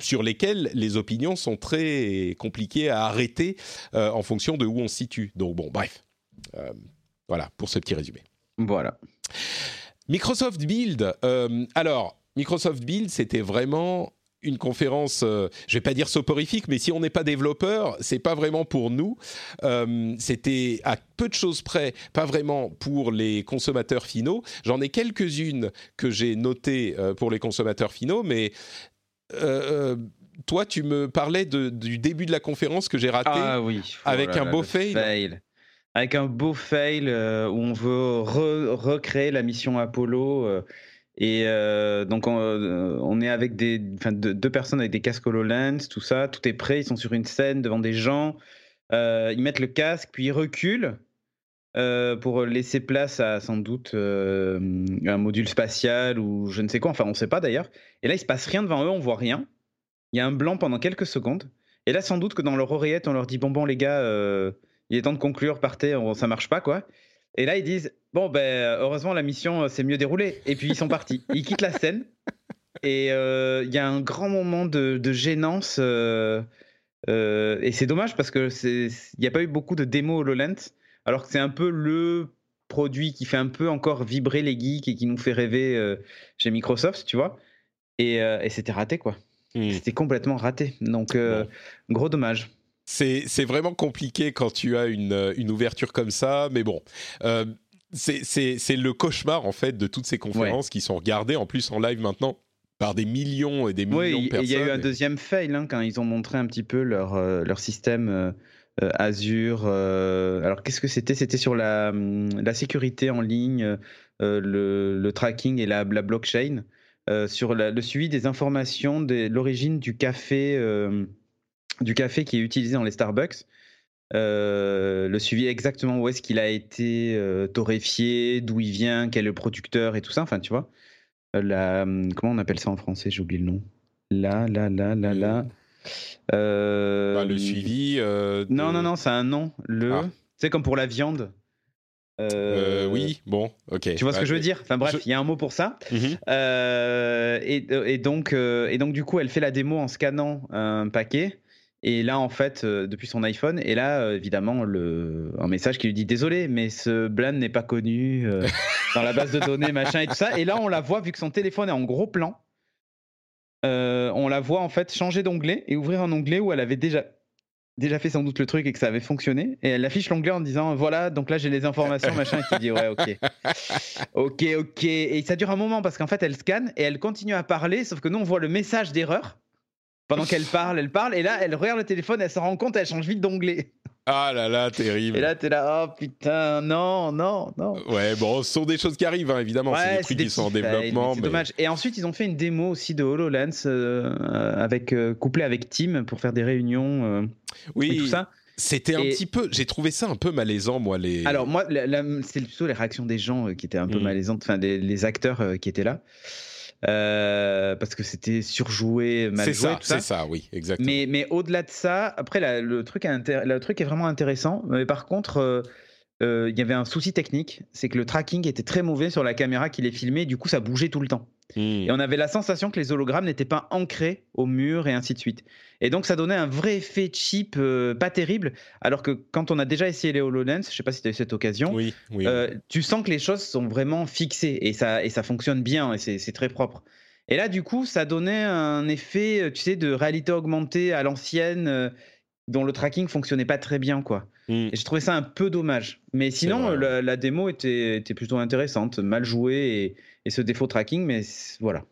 sur lesquels les opinions sont très compliquées à arrêter euh, en fonction de où on se situe. Donc bon, bref. Euh, voilà pour ce petit résumé. Voilà. Microsoft Build. euh, alors, Microsoft Build, c'était vraiment une conférence, euh, je vais pas dire soporifique, mais si on n'est pas développeur, c'est pas vraiment pour nous. Euh, c'était à peu de choses près, pas vraiment pour les consommateurs finaux. J'en ai quelques-unes que j'ai notées euh, pour les consommateurs finaux, mais euh, euh, toi, tu me parlais de- du début de la conférence que j'ai raté. Ah oui. avec un beau fail. Avec un beau fail euh, où on veut re- recréer la mission Apollo. euh, et donc, on, on est avec des, deux, personnes avec des casques HoloLens, tout ça. Tout est prêt. Ils sont sur une scène devant des gens. ils mettent le casque, puis ils reculent euh, pour laisser place à sans doute euh, un module spatial ou je ne sais quoi. Enfin, on ne sait pas d'ailleurs. Et là, il se passe rien devant eux. On voit rien. Il y a un blanc pendant quelques secondes. Et là, sans doute que dans leur oreillette, on leur dit Bon, bon, les gars, euh, il est temps de conclure, partez, on- ça marche pas, quoi. Et là, ils disent Bon, ben, heureusement, la mission s'est mieux déroulée. Et puis, ils sont partis. Ils quittent la scène. Et il y a un grand moment de, de gênance. et c'est dommage parce que il n'y a pas eu beaucoup de démos HoloLens, alors que c'est un peu le produit qui fait un peu encore vibrer les geeks et qui nous fait rêver euh, chez Microsoft, tu vois. Et, euh, et c'était raté, quoi. Hmm. C'était complètement raté. Donc, euh, gros dommage. C'est vraiment compliqué quand tu as une, une ouverture comme ça, mais bon. C'est le cauchemar en fait de toutes ces conférences qui sont regardées en plus en live maintenant par des millions et des millions de personnes. Il y a eu un deuxième fail hein, quand ils ont montré un petit peu leur, euh, leur système Azure. alors qu'est-ce que c'était? C'était sur la, hum, la, sécurité en ligne, le, le, tracking et la, la blockchain, sur le suivi des informations de l'origine du café, du café qui est utilisé dans les Starbucks. le suivi exactement où est-ce qu'il a été torréfié, d'où il vient, quel est le producteur et tout ça. Enfin, tu vois. Euh, la, hum, comment on appelle ça en français? J'ai oublié le nom. Là, là, là, là, là. Euh, bah, le suivi. Euh, non, non, non, c'est un nom. Le. Ah. C'est comme pour la viande. oui, bon, ok. Tu vois ce que je veux dire? Enfin bref, il y a un mot pour ça. Mhm. et, donc, et donc, du coup, elle fait la démo en scannant un paquet. Et là, en fait, euh, depuis son iPhone, et là, euh, évidemment, le, un message qui lui dit Désolé, mais ce Bland n'est pas connu euh, *laughs* dans la base de données, machin et tout ça. Et là, on la voit, vu que son téléphone est en gros plan, on la voit en fait changer d'onglet et ouvrir un onglet où elle avait déjà, déjà fait sans doute le truc et que ça avait fonctionné. Et elle affiche l'onglet en disant Voilà, donc là, j'ai les informations, *laughs* machin, et qui dit Ouais, ok. ok, ok. Et ça dure un moment parce qu'en fait, elle scanne et elle continue à parler, sauf que nous, on voit le message d'erreur pendant qu'elle *laughs* parle, elle parle, et là, elle regarde le téléphone, elle se rend compte, elle change vite d'onglet. Ah là là, terrible. Et là, t'es là, oh putain, non, non, non. Ouais, bon, ce sont des choses qui arrivent, hein, évidemment. c'est des trucs qui sont en développement. C'est dommage. Et ensuite, ils ont fait une démo aussi de HoloLens euh, avec, euh, couplé avec Team pour faire des réunions. Euh, oui. Et tout ça. C'était un petit peu, j'ai trouvé ça un peu malaisant, moi. Les... Alors, moi, c'est plutôt les réactions des gens qui étaient un peu mm. malaisantes, enfin, les acteurs qui étaient là. Euh, parce que c'était surjoué, mal joué. C'est ça, ça, oui, exactement. Mais, mais au-delà de ça, après, le, truc le truc est vraiment intéressant. Mais par contre, euh, il y avait un souci technique, c'est que le tracking était très mauvais sur la caméra qui les filmait, du coup ça bougeait tout le temps. Hmm. Et on avait la sensation que les hologrammes n'étaient pas ancrés au mur et ainsi de suite. Et donc ça donnait un vrai effet cheap, euh, pas terrible, alors que quand on a déjà essayé les HoloLens, je sais pas si tu as eu cette occasion, oui, euh, tu sens que les choses sont vraiment fixées et ça, et ça fonctionne bien et c'est très propre. Et là, du coup, ça donnait un effet, tu sais, de réalité augmentée à l'ancienne dont le tracking fonctionnait pas très bien, quoi. Mm. Et j'ai trouvé ça un peu dommage. Mais sinon, la, démo était, était, plutôt intéressante, mal jouée et, et ce défaut tracking, mais voilà.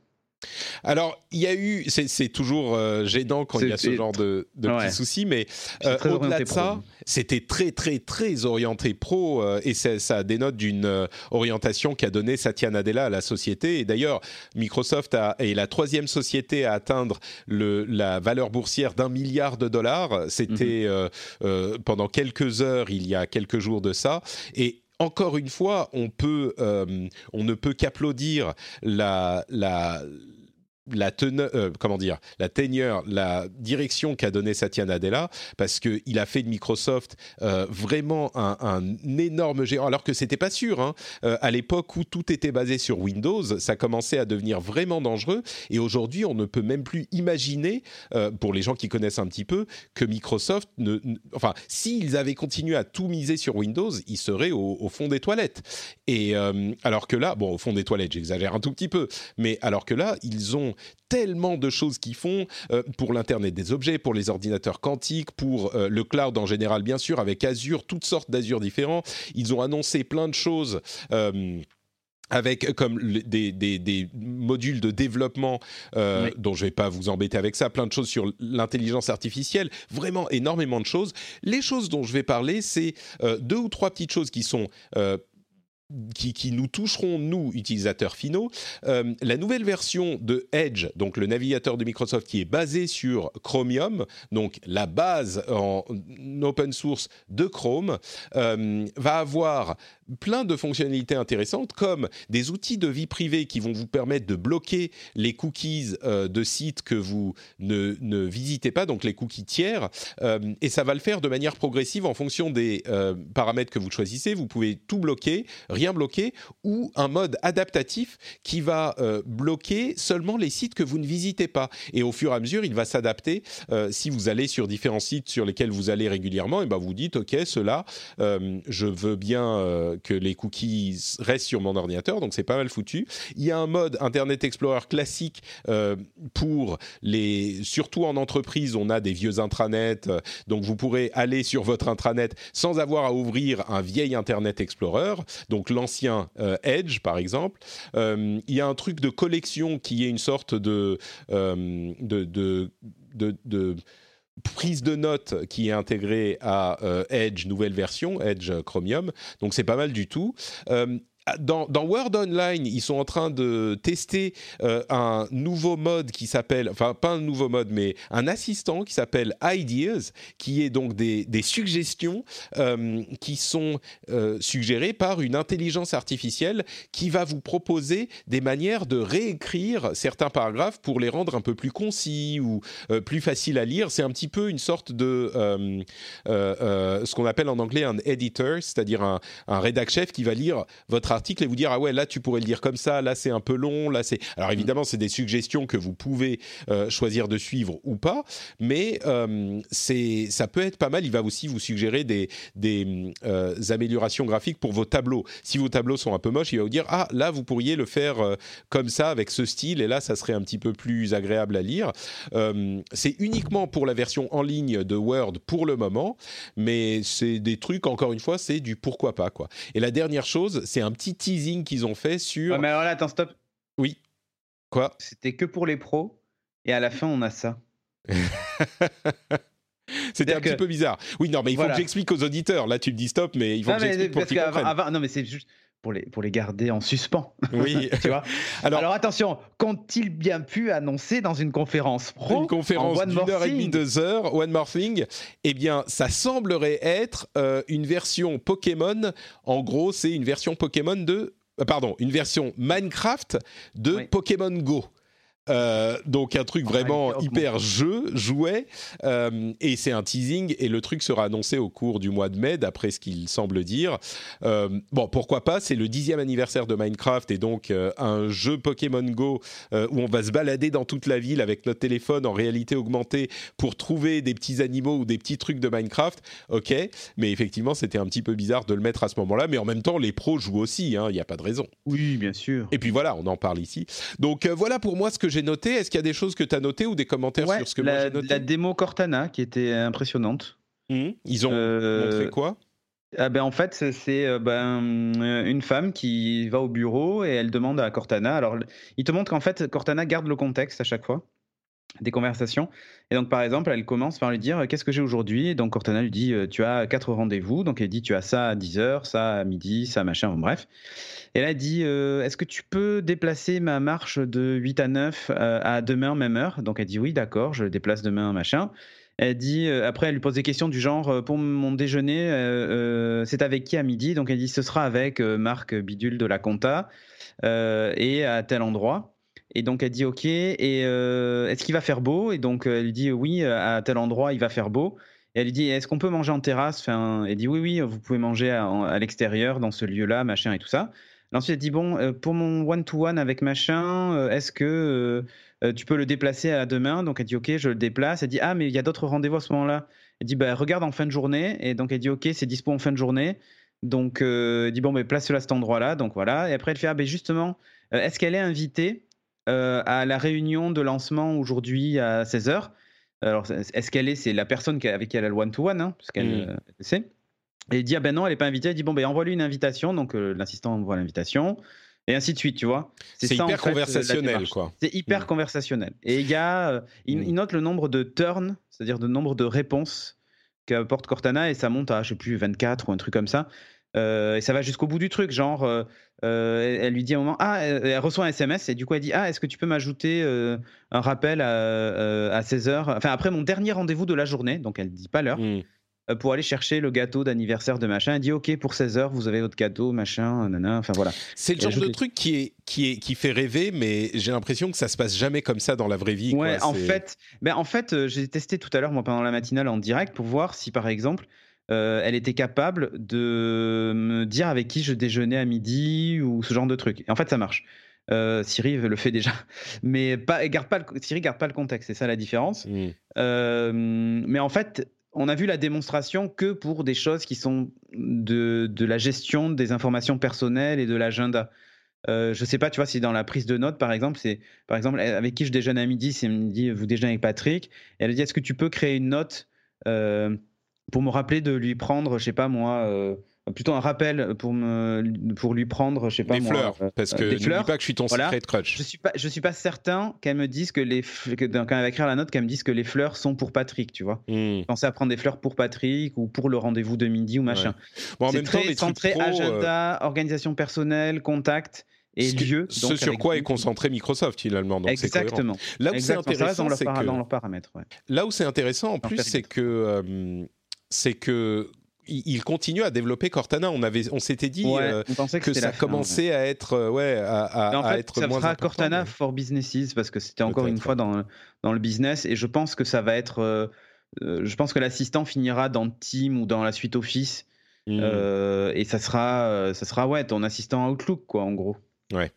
Alors, il y a eu, c'est toujours euh, gênant quand il y a ce genre de, petits soucis, mais euh, au-delà de ça, c'était très, très, très orienté pro euh, et ça dénote d'une orientation qu'a donnée Satya Nadella à la société. Et d'ailleurs, Microsoft a, est la troisième société à atteindre le, la valeur boursière d'un milliard de dollars. C'était mhm. pendant quelques heures, il y a quelques jours de ça. Et encore une fois, on peut, on ne peut qu'applaudir la, la la teneur, euh, comment dire, la teneur, la direction qu'a donné Satya Nadella, parce que il a fait de Microsoft euh, vraiment un, énorme géant, alors que c'était pas sûr. Hein. Euh, à l'époque où tout était basé sur Windows, ça commençait à devenir vraiment dangereux. Et aujourd'hui, on ne peut même plus imaginer, pour les gens qui connaissent un petit peu, que Microsoft, ne, enfin, s'ils avaient continué à tout miser sur Windows, ils seraient au, au fond des toilettes. Et alors que là, bon, au fond des toilettes, j'exagère un tout petit peu, mais alors que là, ils ont tellement de choses qu'ils font euh, pour l'Internet des objets, pour les ordinateurs quantiques, pour euh, le cloud en général, bien sûr, avec Azure, toutes sortes d'Azure différents. Ils ont annoncé plein de choses. Euh, avec comme des, modules de développement dont je vais pas vous embêter avec ça, plein de choses sur l'intelligence artificielle, vraiment énormément de choses. Les choses dont je vais parler, c'est deux ou trois petites choses qui sont qui, nous toucheront, nous, utilisateurs finaux. Euh, la nouvelle version de Edge, donc le navigateur de Microsoft qui est basé sur Chromium, donc la base en open source de Chrome, euh, va avoir plein de fonctionnalités intéressantes comme des outils de vie privée qui vont vous permettre de bloquer les cookies euh, de sites que vous ne, ne, visitez pas, donc les cookies tiers, euh, et ça va le faire de manière progressive en fonction des euh, paramètres que vous choisissez. Vous pouvez tout bloquer, rien bloquer, ou un mode adaptatif qui va bloquer seulement les sites que vous ne visitez pas. Et au fur et à mesure, il va s'adapter. si vous allez sur différents sites sur lesquels vous allez régulièrement, et ben vous dites, OK, cela, je veux bien que les cookies restent sur mon ordinateur, donc c'est pas mal foutu. Il y a un mode Internet Explorer classique euh, pour les, surtout en entreprise, on a des vieux intranets, euh, donc vous pourrez aller sur votre intranet sans avoir à ouvrir un vieil Internet Explorer. Donc l'ancien Edge par exemple. il y a un truc de collection qui est une sorte de, de, de prise de notes qui est intégrée à Edge nouvelle version, Edge Chromium. Donc c'est pas mal du tout dans, Word Online, ils sont en train de tester euh, un nouveau mode qui s'appelle, enfin pas un nouveau mode, mais un assistant qui s'appelle Ideas, qui est donc des, suggestions euh, qui sont euh, suggérées par une intelligence artificielle qui va vous proposer des manières de réécrire certains paragraphes pour les rendre un peu plus concis ou plus faciles à lire. C'est un petit peu une sorte de ce qu'on appelle en anglais un editor, c'est-à-dire un, un rédac chef qui va lire votre article et vous dire ah ouais là tu pourrais le dire comme ça, là c'est un peu long, là c'est. Alors évidemment c'est des suggestions que vous pouvez euh, choisir de suivre ou pas, mais euh, c'est ça peut être pas mal. Il va aussi vous suggérer des des euh, améliorations graphiques pour vos tableaux. Si vos tableaux sont un peu moches, il va vous dire ah là vous pourriez le faire comme ça avec ce style et là ça serait un petit peu plus agréable à lire. c'est uniquement pour la version en ligne de Word pour le moment, mais c'est des trucs encore une fois c'est du pourquoi pas quoi. Et la dernière chose c'est un petit teasing qu'ils ont fait sur. mais alors là, attends, stop. Oui. Quoi? C'était que pour les pros, et à la fin, on a ça. *laughs* C'était un petit peu bizarre. Oui, non, mais il faut que j'explique aux auditeurs. Là, tu me dis stop, mais il faut que j'explique pour qu'ils comprennent. non, mais c'est juste pour les, pour les garder en suspens. Oui. *laughs* tu vois? Alors, alors, attention, qu'ont-ils bien pu annoncer dans une conférence pro Une conférence d'une heure et demie, deux heures, One More Thing Eh bien, ça semblerait être euh, une version Pokémon. En gros, c'est une version Pokémon de... Euh, pardon, une version Minecraft de Pokémon Go. Euh, donc un truc vraiment hyper jeu, jouet, euh, et c'est un teasing, et le truc sera annoncé au cours du mois de mai, d'après ce qu'il semble dire. Euh, bon, pourquoi pas, c'est le dixième anniversaire de Minecraft, et donc un jeu Pokémon Go où on va se balader dans toute la ville avec notre téléphone en réalité augmentée pour trouver des petits animaux ou des petits trucs de Minecraft, ok, mais effectivement c'était un petit peu bizarre de le mettre à ce moment-là, mais en même temps les pros jouent aussi, il hein, n'y a pas de raison. Oui, bien sûr. Et puis voilà, on en parle ici. Donc voilà pour moi ce que j'ai noté. Est-ce qu'il y a des choses que tu as notées ou des commentaires sur ce que moi j'ai noté La démo Cortana qui était impressionnante. Mmh. Ils ont euh, montré quoi? ah ben en fait, c'est euh, ben, euh, une femme qui va au bureau et elle demande à Cortana. Alors, il te montre qu'en fait, Cortana garde le contexte à chaque fois des conversations. Et donc, par exemple, elle commence par lui dire Qu'est-ce que j'ai aujourd'hui? Donc, Cortana lui dit Tu as quatre rendez-vous. Donc, elle dit Tu as ça à 10h, ça à midi, ça machin, bref. Et là, elle dit euh, Est-ce que tu peux déplacer ma marche de 8 à 9 euh, à demain, même heure? Donc, elle dit Oui, d'accord, je déplace demain, machin. Elle dit, euh, après, elle lui pose des questions du genre Pour mon déjeuner, c'est avec qui à midi? Donc, elle dit Ce sera avec Marc Bidule de la Compta et à tel endroit. Et donc elle dit ok. Et est-ce qu'il va faire beau? Et donc elle dit oui, à tel endroit il va faire beau. Et elle lui dit est-ce qu'on peut manger en terrasse? Enfin, Elle dit oui, oui, vous pouvez manger à, l'extérieur dans ce lieu-là, machin et tout ça. ensuite elle dit bon, pour mon one-to-one avec machin, est-ce que tu peux le déplacer à demain? Donc elle dit ok, je le déplace. Elle dit ah mais il y a d'autres rendez-vous à ce moment-là. Elle dit bah regarde en fin de journée. Et donc elle dit ok, c'est dispo en fin de journée. Donc elle dit bon mais place-le à cet endroit-là. Donc voilà. Et après elle fait ah ben justement, est-ce qu'elle est invitée? Euh, à la réunion de lancement aujourd'hui à 16h. Alors, est-ce qu'elle est, c'est la personne avec qui elle a le one-to-one, hein, parce qu'elle mmh. sait. Et il dit, ah ben non, elle n'est pas invitée. Elle dit, bon, ben envoie-lui une invitation. Donc, euh, l'assistant envoie l'invitation. Et ainsi de suite, tu vois. C'est hyper conversationnel, quoi. C'est hyper mmh. conversationnel. Et il y a, euh, mmh. il, note le nombre de turns, c'est-à-dire le nombre de réponses qu'apporte Cortana, et ça monte à, je sais plus, 24 ou un truc comme ça. Et ça va jusqu'au bout du truc, genre, euh, elle lui dit à un moment, ah, elle reçoit un SMS et du coup elle dit, ah, est-ce que tu peux m'ajouter euh, un rappel à, 16h, enfin après mon dernier rendez-vous de la journée, donc elle dit pas l'heure, hmm. euh, pour aller chercher le gâteau d'anniversaire de machin. Elle dit, ok, pour 16h, vous avez votre gâteau, machin, nana, enfin voilà. C'est le genre de truc qui est, qui est, qui fait rêver, mais j'ai l'impression que ça se passe jamais comme ça dans la vraie vie. Ouais, en fait, ben, en fait, j'ai testé tout à l'heure, moi, pendant la matinale en direct pour voir si par exemple, euh, elle était capable de me dire avec qui je déjeunais à midi ou ce genre de truc. Et en fait, ça marche. Euh, Siri le fait déjà, *laughs* mais pas, garde pas le, Siri garde pas le contexte, c'est ça la différence. Mmh. Euh, mais en fait, on a vu la démonstration que pour des choses qui sont de, de la gestion des informations personnelles et de l'agenda. Euh, je sais pas, tu vois, si dans la prise de notes, par exemple, c'est par exemple avec qui je déjeune à midi, c'est me dit vous déjeunez avec Patrick, et elle dit est-ce que tu peux créer une note pour me rappeler de lui prendre, je sais pas moi, euh, plutôt un rappel pour me pour lui prendre, je sais pas des moi, fleurs, euh, parce que des fleurs. pas que je suis ton Voilà. secret crush. Je suis pas, je suis pas certain qu'elle me dise que les, que quand elle va écrire la note, qu'elle me dise que les fleurs sont pour Patrick, tu vois. Hmm. Penser à prendre des fleurs pour Patrick ou pour le rendez-vous de midi ou machin. Bon, en même temps, très les centré pro, euh, agenda, organisation personnelle, contact et ce que- lieu. ce sur quoi est concentré Microsoft finalement. Donc. Exactement. Là où c'est intéressant, c'est que dans leurs paramètres. ouais. là où c'est intéressant en plus, c'est que euh, c'est que il continue à développer Cortana. On avait, on s'était dit Ouais, euh, on que, que ça la fin, ouais. commençait à être, euh, ouais, à, à- en à fait, être ça moins sera Cortana mais- for Businesses parce que c'était encore une fois dans, dans le business et je pense que ça va être. euh, je pense que l'assistant finira dans Team ou dans la suite Office Hmm. euh, et ça sera, ça sera ouais, ton assistant Outlook quoi en gros. Ouais.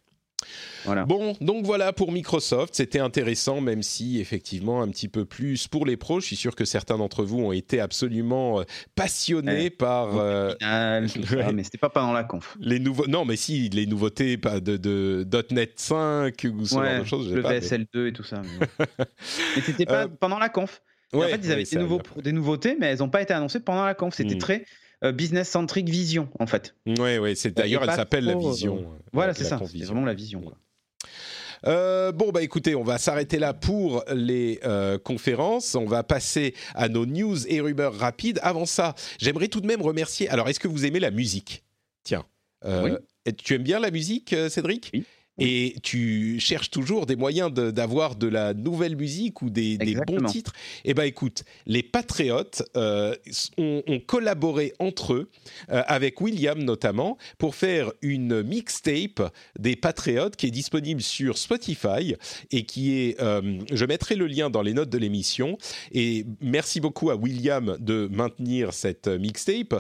Voilà. Bon, donc voilà pour Microsoft. C'était intéressant, même si effectivement un petit peu plus pour les pros. Je suis sûr que certains d'entre vous ont été absolument euh, passionnés Ouais. par euh, *laughs* ouais. mais c'était pas pendant la conf. les nouveaux. Non, mais si les nouveautés pas de, de .NET 5 ou ce genre Ouais, de choses. le pas, mais- VSL2 et tout ça. Mais, *laughs* mais c'était pas Euh, pendant la conf. En fait, ils avaient des, ça, nouveaux, des nouveautés, mais elles n'ont pas été annoncées pendant la conf. C'était Mm. très euh, business-centric vision, en fait. Ouais, ouais. C'est d'ailleurs, Et elle s'appelle la trop, euh, vision. Voilà, euh, c'est ça. C'est vraiment la vision. quoi. Euh, bon, bah écoutez, on va s'arrêter là pour les euh, conférences. On va passer à nos news et rumeurs rapides. Avant ça, j'aimerais tout de même remercier. Alors, est-ce que vous aimez la musique? Tiens. Euh, Oui. Tu aimes bien la musique, euh, Cédric? Oui. Et tu cherches toujours des moyens d'avoir de, la nouvelle musique ou des, des bons titres Eh ben écoute, les Patriotes euh, ont, ont collaboré entre eux, euh, avec William notamment, pour faire une mixtape des Patriotes qui est disponible sur Spotify et qui est, euh, je mettrai le lien dans les notes de l'émission. Et merci beaucoup à William de maintenir cette mixtape.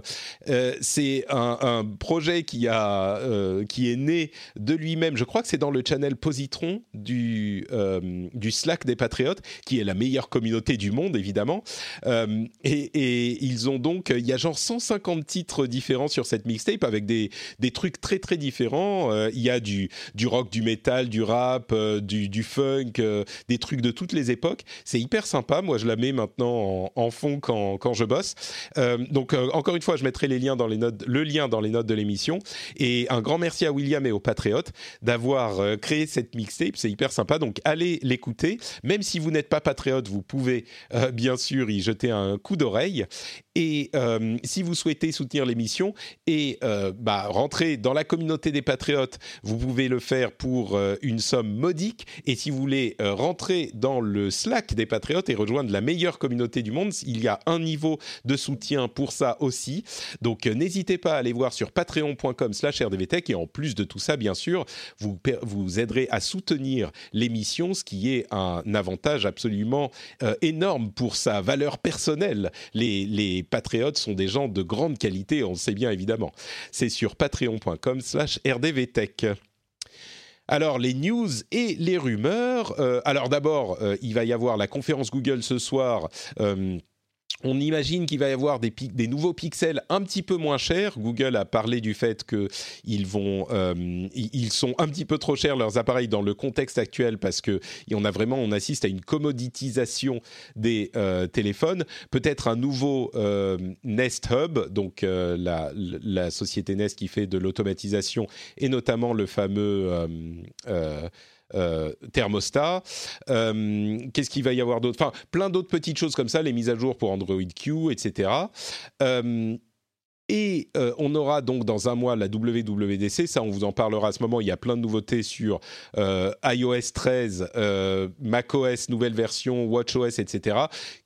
C'est un, un projet qui a, qui est né de lui-même. Je crois que c'est dans le channel Positron du, euh, du Slack des Patriotes, qui est la meilleure communauté du monde, évidemment. Euh, et, ils ont donc, il y a genre 150 titres différents sur cette mixtape avec des, des trucs très très différents. Euh, il y a du, du rock, du metal, du rap, du, funk, des trucs de toutes les époques. C'est hyper sympa. Moi, je la mets maintenant en, en fond quand, quand je bosse. Donc, encore une fois, je mettrai les liens dans les notes, le lien dans les notes de l'émission. Et un grand merci à William et aux Patriotes d'avoir euh, créé cette mixtape. C'est hyper sympa. Donc, allez l'écouter. Même si vous n'êtes pas Patriote, vous pouvez euh, bien sûr y jeter un coup d'oreille. Et euh, si vous souhaitez soutenir l'émission et bah, rentrer dans la communauté des Patriotes, vous pouvez le faire pour une somme modique. Et si vous voulez rentrer dans le Slack des Patriotes et rejoindre la meilleure communauté du monde, il y a un niveau de soutien pour ça aussi. Donc n'hésitez pas à aller voir sur patreon.com slash rdvtech et en plus de tout ça, bien sûr, vous, vous aiderez à soutenir l'émission, ce qui est un avantage absolument euh, énorme pour sa valeur personnelle. Les, les patriotes sont des gens de grande qualité, on le sait bien évidemment. C'est sur patreon.com slash rdvtech. Alors, les news et les rumeurs. Euh, alors, d'abord, euh, il va y avoir la conférence Google ce soir. On imagine qu'il va y avoir des, nouveaux pixels un petit peu moins chers. Google a parlé du fait qu'ils euh, sont un petit peu trop chers leurs appareils dans le contexte actuel parce que on a vraiment, assiste à une commoditisation des euh, téléphones. Peut-être un nouveau euh, Nest Hub, donc la, société Nest qui fait de l'automatisation et notamment le fameux thermostat. Euh, Qu'est-ce qu'il va y avoir d'autre? Enfin, plein d'autres petites choses comme ça, les mises à jour pour Android Q, etc. Et euh, on aura donc dans un mois la WWDC, ça on vous en parlera à ce moment, il y a plein de nouveautés sur euh, iOS 13, euh, macOS nouvelle version, WatchOS, etc.,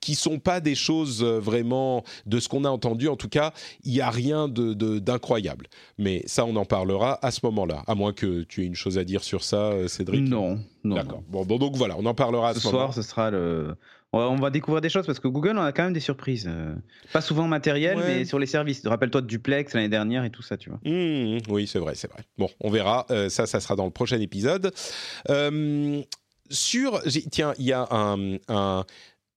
qui sont pas des choses vraiment de ce qu'on a entendu, en tout cas, il n'y a rien de- de- d'incroyable. Mais ça on en parlera à ce moment-là, à moins que tu aies une chose à dire sur ça, Cédric. Non, non. D'accord. Bon, donc voilà, on en parlera à Ce ce, moment. soir, ce sera le. On va- découvrir des choses parce que Google, on a quand même des surprises. euh, Pas souvent matériel, Ouais. mais sur les services. Rappelle-toi de Duplex l'année dernière et tout ça, tu vois. Mmh, oui, c'est vrai, c'est vrai. Bon, on verra. Euh, ça, ça sera dans le prochain épisode. Euh, sur, tiens, il y a un, un-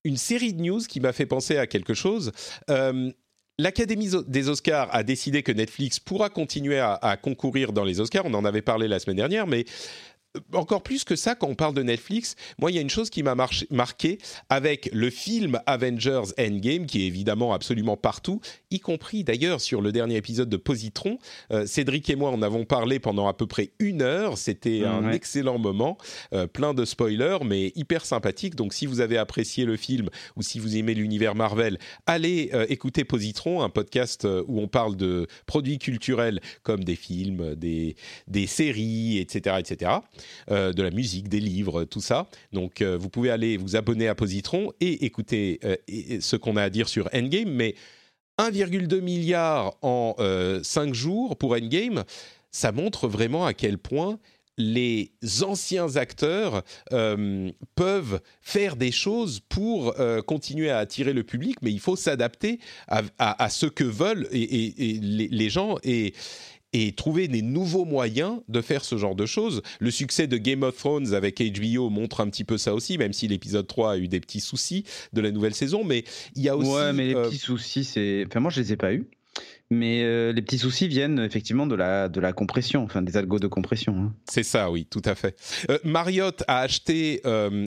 une série de news qui m'a fait penser à quelque chose. Euh, L'Académie des Oscars a décidé que Netflix pourra continuer à, à concourir dans les Oscars. On en avait parlé la semaine dernière, mais encore plus que ça, quand on parle de Netflix, moi, il y a une chose qui m'a marqué avec le film Avengers Endgame, qui est évidemment absolument partout, y compris d'ailleurs sur le dernier épisode de Positron. Euh, Cédric et moi en avons parlé pendant à peu près une heure. C'était un excellent moment, euh, plein de spoilers, mais hyper sympathique. Donc, si vous avez apprécié le film ou si vous aimez l'univers Marvel, allez euh, écouter Positron, un podcast où on parle de produits culturels comme des films, des, des séries, etc., etc. Euh, de la musique, des livres, tout ça. Donc euh, vous pouvez aller vous abonner à Positron et écouter euh, ce qu'on a à dire sur Endgame. Mais 1,2 milliard en 5 jours pour Endgame, ça montre vraiment à quel point les anciens acteurs peuvent faire des choses pour continuer à attirer le public, mais il faut s'adapter à, ce que veulent et, les, les, gens. Et, et trouver des nouveaux moyens de faire ce genre de choses. Le succès de Game of Thrones avec HBO montre un petit peu ça aussi, même si l'épisode 3 a eu des petits soucis de la nouvelle saison, mais il y a aussi... Ouais, mais les euh, petits soucis, c'est... Enfin, moi, je les ai pas eus. Mais euh, les petits soucis viennent effectivement de la, de la compression, enfin des algos de compression. Hein. C'est ça, oui, tout à fait. Euh, Marriott a acheté,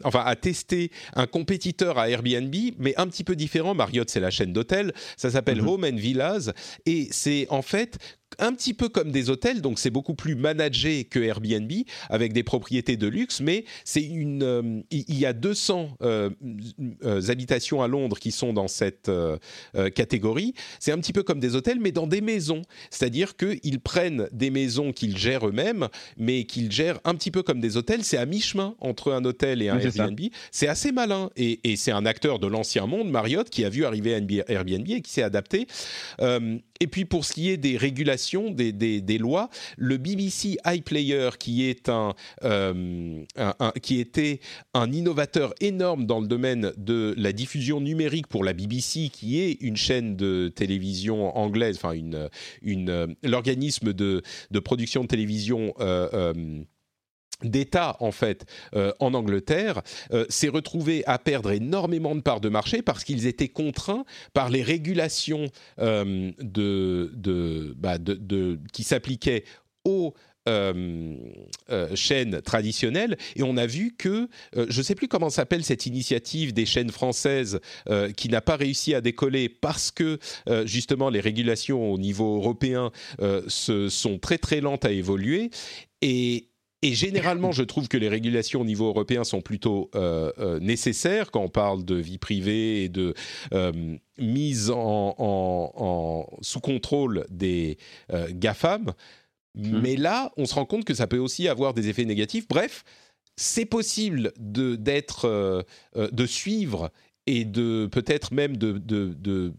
enfin a testé un compétiteur à Airbnb, mais un petit peu différent. Marriott, c'est la chaîne d'hôtels. Ça s'appelle mhm. Home and Villas, et c'est en fait un petit peu comme des hôtels, donc c'est beaucoup plus managé que Airbnb avec des propriétés de luxe, mais c'est une, euh, il y a 200 euh, euh, habitations à Londres qui sont dans cette catégorie. C'est un petit peu comme des hôtels, mais dans des maisons, c'est-à-dire qu'ils prennent des maisons qu'ils gèrent eux-mêmes, mais qu'ils gèrent un petit peu comme des hôtels. C'est à mi-chemin entre un hôtel et un Airbnb. C'est assez malin et, et c'est un acteur de l'ancien monde, Marriott, qui a vu arriver Airbnb et qui s'est adapté. Et puis pour ce qui est des régulations, des, lois, le BBC iPlayer, qui est euh, un, qui était un innovateur énorme dans le domaine de la diffusion numérique pour la BBC, qui est une chaîne de télévision anglaise, enfin une, une l'organisme de, de production de télévision. Euh, euh, d'État en fait euh, en Angleterre euh, s'est retrouvé à perdre énormément de parts de marché parce qu'ils étaient contraints par les régulations euh, bah, de, qui s'appliquaient aux chaînes traditionnelles. Et on a vu que je ne sais plus comment s'appelle cette initiative des chaînes françaises qui n'a pas réussi à décoller parce que justement les régulations au niveau européen se sont très très lentes à évoluer. Et et généralement, je trouve que les régulations au niveau européen sont plutôt euh, euh, nécessaires quand on parle de vie privée et de euh, mise en, sous contrôle des GAFAM. Mmh. Mais là, on se rend compte que ça peut aussi avoir des effets négatifs. Bref, c'est possible de, d'être, de suivre et de peut-être même de, de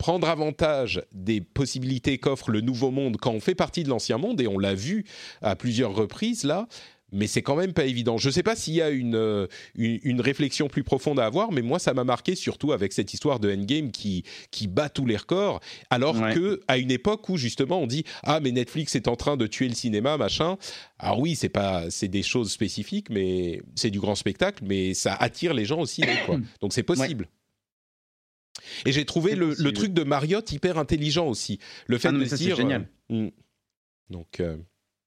prendre avantage des possibilités qu'offre le nouveau monde quand on fait partie de l'ancien monde, et on l'a vu à plusieurs reprises là, mais c'est quand même pas évident. Je ne sais pas s'il y a euh, une, une, réflexion plus profonde à avoir, mais moi, ça m'a marqué surtout avec cette histoire de Endgame qui, qui bat tous les records, alors qu'à que à une époque où justement on dit ah mais Netflix est en train de tuer le cinéma machin. Alors oui, c'est pas c'est des choses spécifiques, mais c'est du grand spectacle, mais ça attire les gens aussi, quoi. *clears throat* Donc c'est possible. Et j'ai trouvé le, truc de Marriott hyper intelligent aussi. Le fait ah de dire. génial. Euh, hmm. Donc. Euh,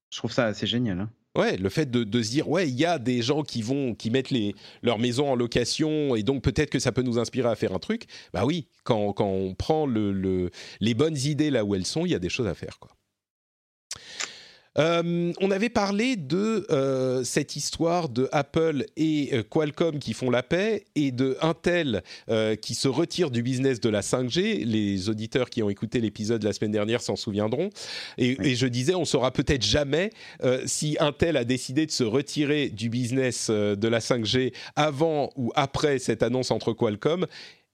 je trouve ça assez génial. Hein. Ouais, le fait de, se dire ouais, il y a des gens qui vont qui mettent les leur maison en location et donc peut-être que ça peut nous inspirer à faire un truc. Bah oui, quand, quand on prend le, les bonnes idées là où elles sont, il y a des choses à faire quoi. Euh, on avait parlé de euh, cette histoire de Apple et euh, Qualcomm qui font la paix et de Intel qui se retire du business de la 5G. Les auditeurs qui ont écouté l'épisode la semaine dernière s'en souviendront. Et, et, je disais, on saura peut-être jamais si Intel a décidé de se retirer du business de la 5G avant ou après cette annonce entre Qualcomm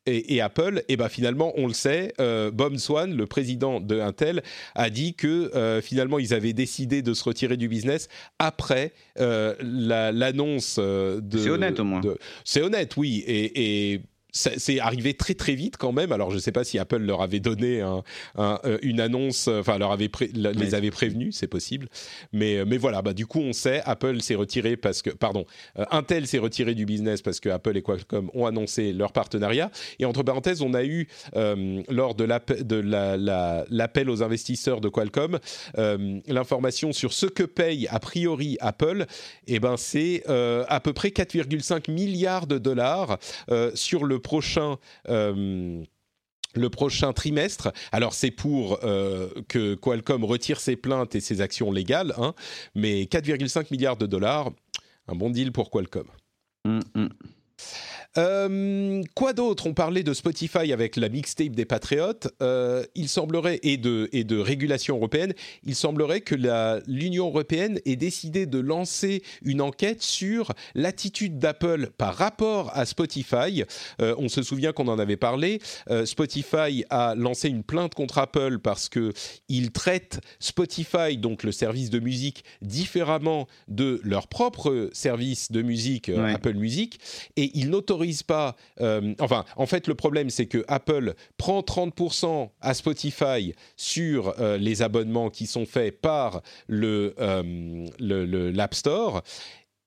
et, Apple, et ben finalement, on le sait, euh, Bob Swan, le président de Intel, a dit que euh, finalement, ils avaient décidé de se retirer du business après euh, l'annonce de. C'est honnête au moins. C'est honnête, oui. Et, c'est arrivé très très vite quand même. Alors je ne sais pas si Apple leur avait donné un, euh, une annonce, euh, enfin leur avait les avait prévenus, c'est possible. Mais euh, mais voilà, bah du coup on sait, Apple s'est retiré parce que, pardon, Intel s'est retiré du business parce que Apple et Qualcomm ont annoncé leur partenariat. Et entre parenthèses, on a eu lors de l'appel aux investisseurs de Qualcomm l'information sur ce que paye a priori Apple. Et eh ben c'est à peu près 4,5 milliards de dollars sur le prochain euh, le prochain trimestre. Alors c'est pour euh, que Qualcomm retire ses plaintes et ses actions légales, hein, mais 4,5 milliards de dollars, un bon deal pour Qualcomm. Mm, mm. Euh, quoi d'autre? On parlait de Spotify avec la mixtape des Patriotes. Euh, il semblerait, et de, et de régulation européenne, il semblerait que l'Union européenne ait décidé de lancer une enquête sur l'attitude d'Apple par rapport à Spotify. Euh, on se souvient qu'on en avait parlé. Spotify a lancé une plainte contre Apple parce que il traite Spotify, donc le service de musique, différemment de leur propre service de musique, Apple Music, et il n'autorise pas. Euh, enfin, en fait, le problème, c'est que Apple prend 30% à Spotify sur euh, les abonnements qui sont faits par le, euh, l'App Store.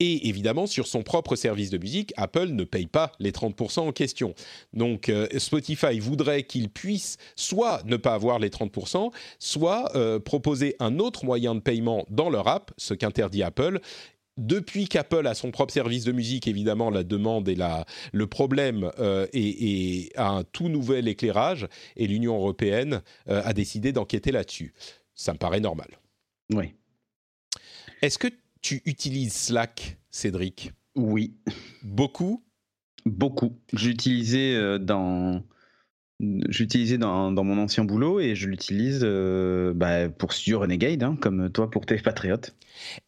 Et évidemment, sur son propre service de musique, Apple ne paye pas les 30% en question. Donc Spotify voudrait qu'il puisse soit ne pas avoir les 30%, soit proposer un autre moyen de paiement dans leur app, ce qu'interdit Apple, depuis qu'Apple a son propre service de musique, évidemment, la demande et la, le problème euh, est, a un tout nouvel éclairage et l'Union européenne euh, a décidé d'enquêter là-dessus. Ça me paraît normal. Oui. Est-ce que tu utilises Slack, Cédric? Oui. Beaucoup? Beaucoup. J'utilisais euh, dans j'utilisais dans, dans, mon ancien boulot et je l'utilise euh, bah, pour Studio Renegade, hein, comme toi pour tes Patriotes.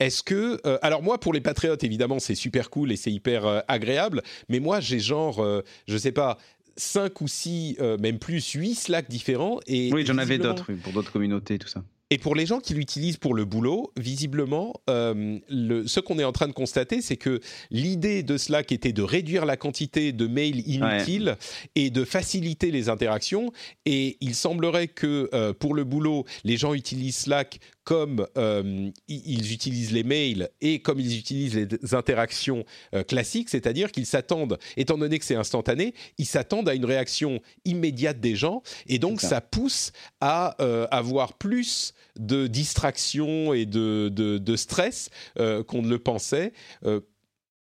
Est-ce que... Euh, alors moi, pour les Patriotes, évidemment, c'est super cool et c'est hyper euh, agréable, mais moi, j'ai genre, je sais pas, 5 ou 6, même plus, 8 Slack différents. Et oui, j'en avais d'autres, pour d'autres communautés, tout ça. Et pour les gens qui l'utilisent pour le boulot, visiblement, euh, le, ce qu'on est en train de constater, c'est que l'idée de Slack était de réduire la quantité de mails inutiles et de faciliter les interactions. Et il semblerait que euh, pour le boulot, les gens utilisent Slack comme euh, ils utilisent les mails et comme ils utilisent les interactions classiques, c'est-à-dire qu'ils s'attendent, étant donné que c'est instantané, ils s'attendent à une réaction immédiate des gens. Et donc, ça. ça. pousse à avoir plus de distraction et de, de, stress euh, qu'on ne le pensait. Euh,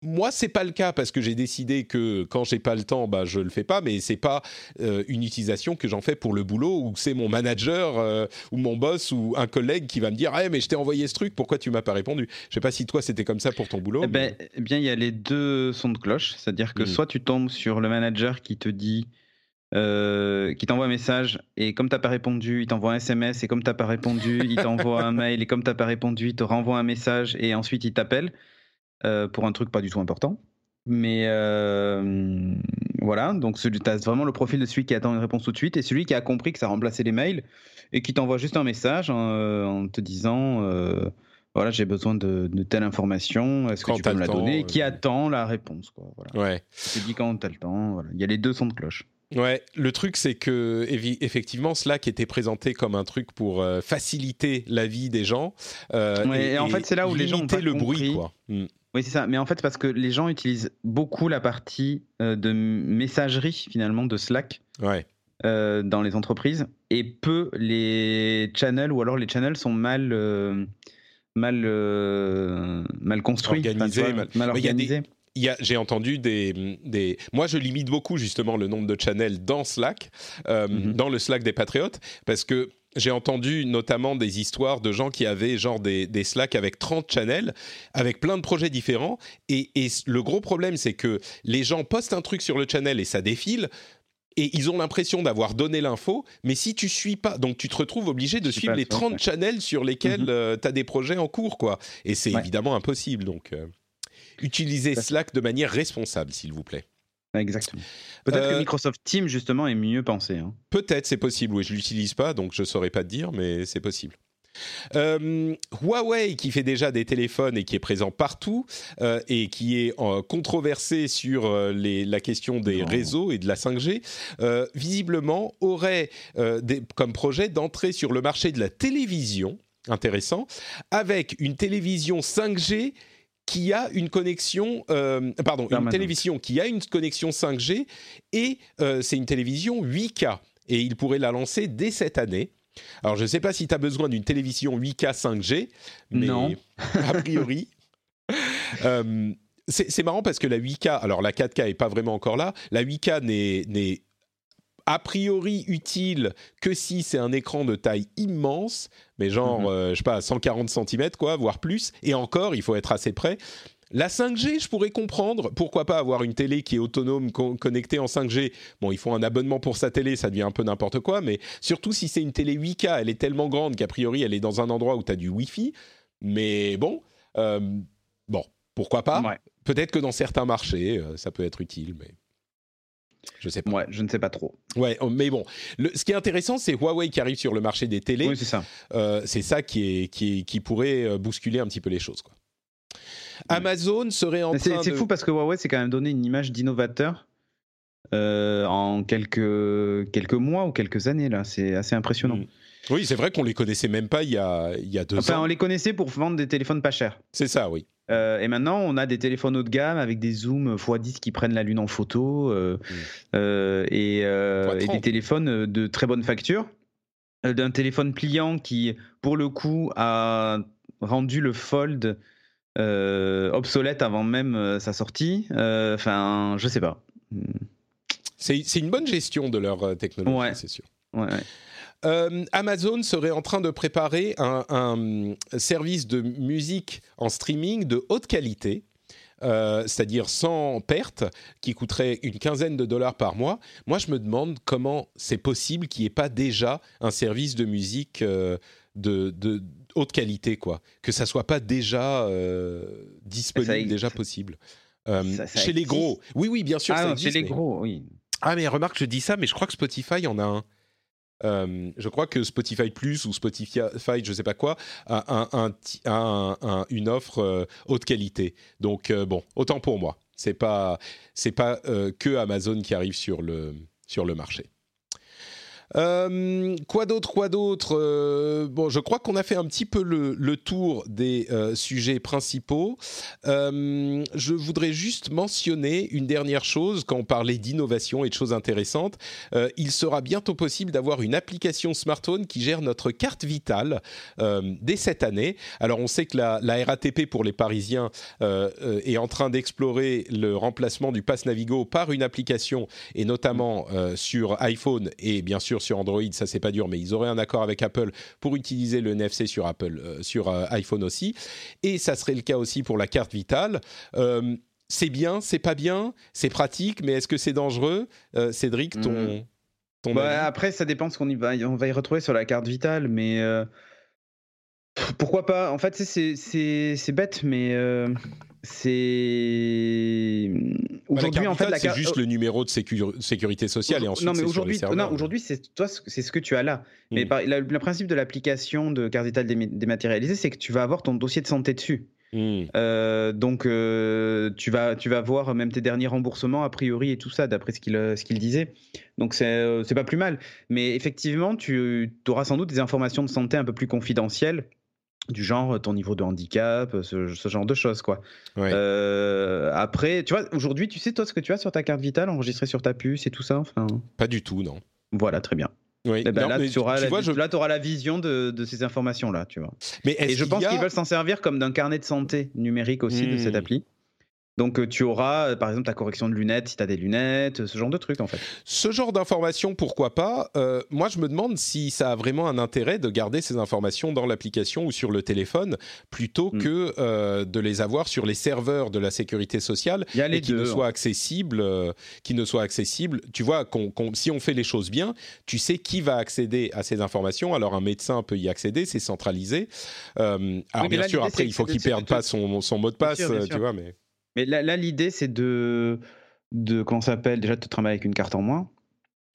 moi, c'est pas le cas parce que j'ai décidé que quand j'ai pas le temps, bah je le fais pas. Mais c'est pas euh, une utilisation que j'en fais pour le boulot ou c'est mon manager ou mon boss ou un collègue qui va me dire, ah mais je t'ai envoyé ce truc, pourquoi tu m'as pas répondu? Je sais pas si toi c'était comme ça pour ton boulot. Eh, ben, eh bien, il y a les deux sons de cloche, c'est-à-dire que mmh. soit tu tombes sur le manager qui te dit euh, qui t'envoie un message et comme t'as pas répondu, il t'envoie un SMS et comme t'as pas répondu, il t'envoie un *laughs* mail et comme t'as pas répondu, il te renvoie un message et ensuite il t'appelle euh, pour un truc pas du tout important. Mais euh, voilà, donc tu as vraiment le profil de celui qui attend une réponse tout de suite et celui qui a compris que ça remplaçait les mails et qui t'envoie juste un message en, te disant voilà, j'ai besoin de, telle information, est-ce que tu peux me la donner Et qui attend la réponse. Quoi, voilà. Ouais. Tu te dis quand tu as le temps. Voilà. Il y a les deux sons de cloche. Ouais, le truc c'est que effectivement Slack était présenté comme un truc pour euh, faciliter la vie des gens. Euh, et, en fait c'est là où les gens ont le bruit quoi. Mm. Oui c'est ça, mais en fait parce que les gens utilisent beaucoup la partie euh, de messagerie finalement de Slack. Ouais. dans les entreprises et peu les channels ou alors les channels sont mal mal mal construits, organisés, mal, organisés j'ai entendu des, des, Moi, je limite beaucoup justement le nombre de channels dans Slack, euh, mhm. dans le Slack des Patriotes, parce que j'ai entendu notamment des histoires de gens qui avaient genre des, des Slack avec 30 channels, avec plein de projets différents. Et, et le gros problème, c'est que les gens postent un truc sur le channel et ça défile. Et ils ont l'impression d'avoir donné l'info, mais si tu suis pas, donc tu te retrouves obligé de suivre les 30 channels sur lesquels mhm. euh, tu as des projets en cours, quoi. Et c'est évidemment impossible, donc. Euh utilisez Slack de manière responsable, s'il vous plaît. Exactement. Peut-être que euh, Microsoft Teams, justement, est mieux pensé. Hein. Peut-être, c'est possible. Oui, je l'utilise pas, donc je saurais pas te dire, mais c'est possible. Euh, Huawei, qui fait déjà des téléphones et qui est présent partout euh, et qui est euh, controversé sur les, la question des réseaux et de la 5G, euh, visiblement aurait des- comme projet d'entrer sur le marché de la télévision, intéressant, avec une télévision 5G qui a une connexion, euh, pardon, une télévision qui a une connexion 5G et euh, c'est une télévision 8K et il pourrait la lancer dès cette année. Alors, je ne sais pas si tu as besoin d'une télévision 8K 5G, mais Non. *laughs* a priori. euh, c'est marrant parce que la 8K, alors la 4K est pas vraiment encore là, la 8K n'est- n'est a priori utile que si c'est un écran de taille immense, mais genre, Mhm. euh, je sais pas, 140 cm, quoi, voire plus, et encore, il faut être assez près. La 5G, je pourrais comprendre. Pourquoi pas avoir une télé qui est autonome, co- connectée en 5G Bon, il faut un abonnement pour sa télé, ça devient un peu n'importe quoi, mais surtout si c'est une télé 8K, elle est tellement grande qu'a priori, elle est dans un endroit où tu as du Wi-Fi. Mais bon, euh, bon, pourquoi pas? Ouais. Peut-être que dans certains marchés, euh, ça peut être utile, mais je sais pas. Ouais, je ne sais pas trop. Ouais, oh, mais bon, le- ce qui est intéressant, c'est Huawei qui arrive sur le marché des télés. Oui, c'est ça. Euh, c'est ça qui, est, qui, est- qui pourrait euh, bousculer un petit peu les choses. Quoi. Amazon serait en train c'est de... fou parce que Huawei s'est quand même donné une image d'innovateur euh, en quelques, quelques mois ou quelques années là. C'est assez impressionnant. Mm. Oui, c'est vrai qu'on les connaissait même pas il y a, il y a deux Enfin, ans. on les connaissait pour vendre des téléphones pas chers. C'est ça, oui. Euh, et maintenant, on a des téléphones haut de gamme avec des zooms x10 qui prennent la lune en photo euh, euh, et, et x30. des téléphones de très bonne facture. D'un téléphone pliant qui, pour le coup, a rendu le Fold obsolète avant même sa sortie. Enfin, je sais pas. C'est c'est une bonne gestion de leur technologie, Ouais. c'est sûr. Ouais, ouais. Euh, Amazon serait en train de préparer un, un service de musique en streaming de haute qualité. euh, c'est-à-dire sans perte, qui coûterait une quinzaine de dollars par mois. Moi, je me demande comment c'est possible qu'il n'y ait pas déjà un service de musique euh, de, de haute qualité, quoi. Que ça soit pas déjà disponible, Ça déjà possible. Ça- ça chez les gros. Oui, oui, bien sûr, Ah ça non, existe. chez les mais- gros, oui. ah mais remarque, je dis ça, mais je crois que Spotify en a un. Euh, je crois que Spotify Plus ou Spotify, je sais pas quoi, a, une offre euh, haute qualité. Donc euh, bon, autant pour moi. C'est pas pas que Amazon qui arrive sur le sur le marché. Euh, quoi d'autre, quoi d'autre Euh, Bon, je crois qu'on a fait un petit peu le, tour des euh, sujets principaux. Je voudrais juste mentionner une dernière chose quand on parlait d'innovation et de choses intéressantes. Il sera bientôt possible d'avoir une application smartphone qui gère notre carte vitale dès cette année. Alors, on sait que la, la RATP pour les Parisiens est en train d'explorer le remplacement du pass Navigo par une application et notamment sur iPhone et bien sûr sur Android. Ça, c'est pas dur, mais ils auraient un accord avec Apple pour utiliser le NFC sur Apple, euh, sur euh, iPhone aussi. Et ça serait le cas aussi pour la carte vitale. Euh, c'est bien, c'est pas bien, c'est pratique, mais est-ce que c'est dangereux? Cédric, ton, Mm. ton Bah, avis? après, ça dépend ce qu'on y va, on va y retrouver sur la carte vitale, mais pourquoi pas? En fait, c'est- bête, mais c'est aujourd'hui en fait la c'est juste le numéro de sécu- sécurité sociale et ensuite non mais aujourd'hui non aujourd'hui c'est toi c'est ce que tu as là. Mais Mm. par- la- le principe de l'application de carte vitale déma- dématérialisée c'est que tu vas avoir ton dossier de santé dessus. Hmm. Euh, donc euh, tu vas tu vas voir même tes derniers remboursements a priori et tout ça d'après ce qu'il euh, ce qu'il disait. Donc c'est euh, c'est pas plus mal. Mais effectivement tu auras sans doute des informations de santé un peu plus confidentielles du genre ton niveau de handicap ce, ce genre de choses quoi Ouais. Euh, après tu vois aujourd'hui tu sais toi ce que tu as sur ta carte vitale enregistré sur ta puce et tout ça enfin Pas du tout, non. voilà très bien Oui. eh ben Non, là, tu auras, la, vois, je- là, tu auras la vision de, de ces informations-là, tu vois. mais Et je pense a- qu'ils veulent s'en servir comme d'un carnet de santé numérique aussi de cette appli. Donc, euh, tu auras, euh, par exemple, ta correction de lunettes si tu as des lunettes, ce genre de trucs, en fait. Ce genre d'informations, pourquoi pas Euh, Moi, je me demande si ça a vraiment un intérêt de garder ces informations dans l'application ou sur le téléphone, plutôt Mm. que euh, de les avoir sur les serveurs de la sécurité sociale Il y a les et qui deux. ne soient accessibles. euh, qui ne soient accessibles. Tu vois, si on fait les choses bien, tu sais qui va accéder à ces informations. Alors, un médecin peut y accéder, c'est centralisé. Euh, alors, bien là, sûr, après, il faut qu'il perde pas son, son mot de Bien passe, sûr, bien euh, sûr. tu vois, mais... Mais là, là, l'idée, c'est de, de, comment ça s'appelle, déjà de te trimballer avec une carte en moins.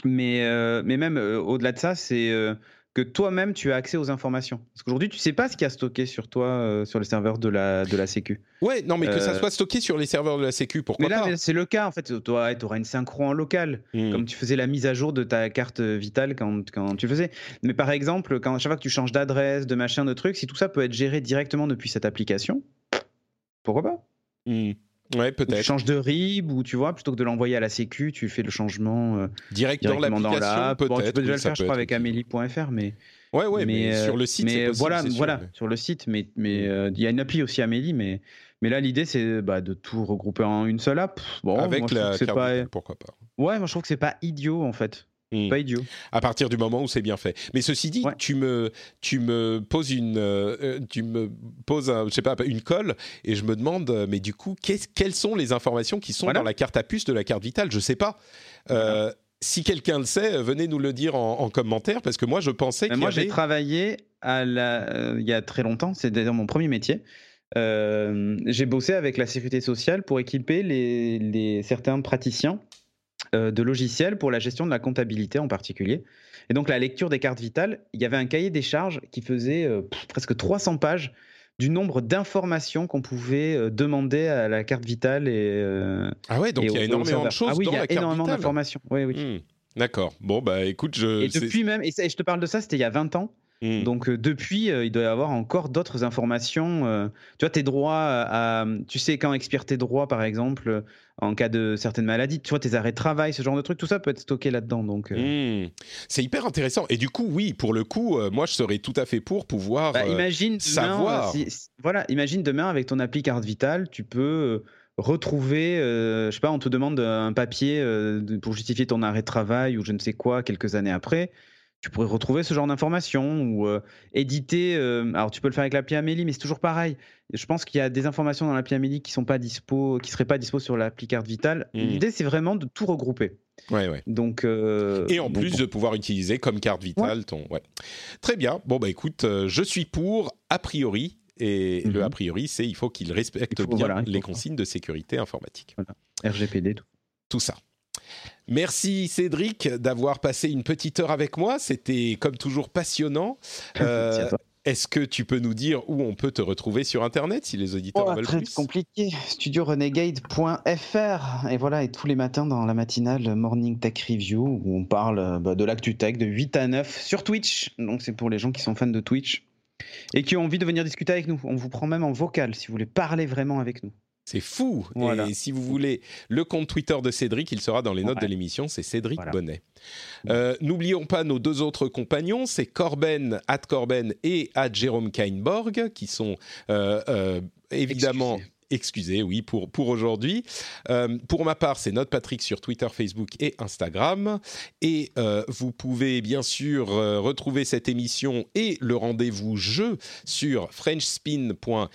Mais, euh, mais même euh, au-delà de ça, c'est euh, que toi-même tu as accès aux informations. Parce qu'aujourd'hui, tu sais pas ce qu'il y a stocké sur toi sur les serveurs de la, de la Sécu. Ouais, non, mais que ça soit stocké sur les serveurs de la Sécu, pourquoi Mais là, c'est le cas en fait. Toi, tu auras une synchro en local, Hmm. comme tu faisais la mise à jour de ta carte vitale quand, quand tu le faisais. Mais par exemple, quand à chaque fois que tu changes d'adresse, de machin, de trucs, si tout ça peut être géré directement depuis cette application, pourquoi pas? Hmm. Ouais, Ou Tu peut-être. changes de RIB ou tu vois, plutôt que de l'envoyer à la Sécu, tu fais le changement euh, Direct directement dans l'app. peut-être. Bon, tu peux déjà oui, le faire, je peut crois, avec. Amélie.fr, mais Ouais, ouais, mais, euh, sur le site, mais possible, voilà, c'est sûr, voilà, mais- sur le site, mais mais euh, il y a une appli aussi Amélie, mais mais là l'idée c'est bah, de tout regrouper en une seule app. Bon, Avec moi, je trouve la que carte pas, pourquoi pas. ouais, moi je trouve que c'est pas idiot en fait, Hmm. pas idiot. à partir du moment où c'est bien fait. Mais ceci dit, Ouais. tu me tu me poses une euh, euh, tu me poses un, je sais pas une colle et je me demande euh, mais du coup quelles sont les informations qui sont Voilà. dans la carte à puce de la carte vitale? Je sais pas. Euh, Si quelqu'un le sait, venez nous le dire en, en commentaire parce que moi je pensais y moi avait j'ai travaillé à la, euh, il y a très longtemps, c'est d'ailleurs mon premier métier. J'ai bossé avec la sécurité sociale pour équiper les, les certains praticiens de logiciels pour la gestion de la comptabilité en particulier. Et donc la lecture des cartes vitales, il y avait un cahier des charges qui faisait euh, presque 300 pages du nombre d'informations qu'on pouvait euh, demander à la carte vitale et euh, ah ouais donc il y a énormément de choses Ah oui, il y a énormément d'informations. Oui, oui. Hmm. D'accord. Bon bah écoute je Et depuis même, et je te parle de ça, c'était il y a 20 ans. Hmm. Donc euh, depuis, euh, il doit y avoir encore d'autres informations. euh, tu vois, tes droits, à, tu sais quand expirent tes droits, par exemple, en cas de certaines maladies. Tu vois, tes arrêts de travail, ce genre de trucs, tout ça peut être stocké là-dedans. Donc, Hmm. C'est hyper intéressant. Et du coup, oui, pour le coup, moi, je serais tout à fait pour pouvoir. bah, imagine demain, savoir. si- si- voilà, imagine demain avec ton appli carte vitale, tu peux retrouver, euh, je sais pas, on te demande un papier euh, pour justifier ton arrêt de travail ou je ne sais quoi quelques années après. Tu pourrais retrouver ce genre d'informations ou euh, éditer. euh, alors tu peux le faire avec l'appli Amélie, mais c'est toujours pareil. Je pense qu'il y a des informations dans l'appli Amélie qui sont pas dispo, qui seraient pas dispo sur l'appli carte vitale. Mhm. L'idée c'est vraiment de tout regrouper. Ouais, ouais. Donc euh, Et en donc, plus bon. de pouvoir utiliser comme carte vitale ton. Ouais. Très bien. Bon, bah écoute, je suis pour, a priori. Et le Mhm. a priori, c'est il faut qu'il respecte Il faut- bien voilà, les pas. consignes de sécurité informatique. RGPD. Tout. Tout ça. Merci Cédric d'avoir passé une petite heure avec moi. C'était comme toujours passionnant. *laughs* Euh. Est-ce que tu peux nous dire où on peut te retrouver sur Internet si les auditeurs en Oh, veulent très plus? compliqué. StudioRenegade.fr. Et voilà, et tous les matins dans la matinale Morning Tech Review où on parle euh, bah, de l'actu tech de 8 à 9 sur Twitch. Donc c'est pour les gens qui sont fans de Twitch et qui ont envie de venir discuter avec nous. On vous prend même en vocal si vous voulez parler vraiment avec nous. C'est fou. Voilà. Et si vous voulez le compte Twitter de Cédric, il sera dans les notes Ouais. de l'émission. C'est Cédric Voilà. Bonnet. Euh, N'oublions pas nos deux autres compagnons, c'est Corben, at Corben et at Jérôme Kainborg, qui sont euh, euh, évidemment excusez, oui, pour, pour aujourd'hui. Euh, pour ma part, c'est Note Patrick sur Twitter, Facebook et Instagram. Et euh, vous pouvez bien sûr euh, retrouver cette émission et le rendez-vous jeu sur frenchspin.fr.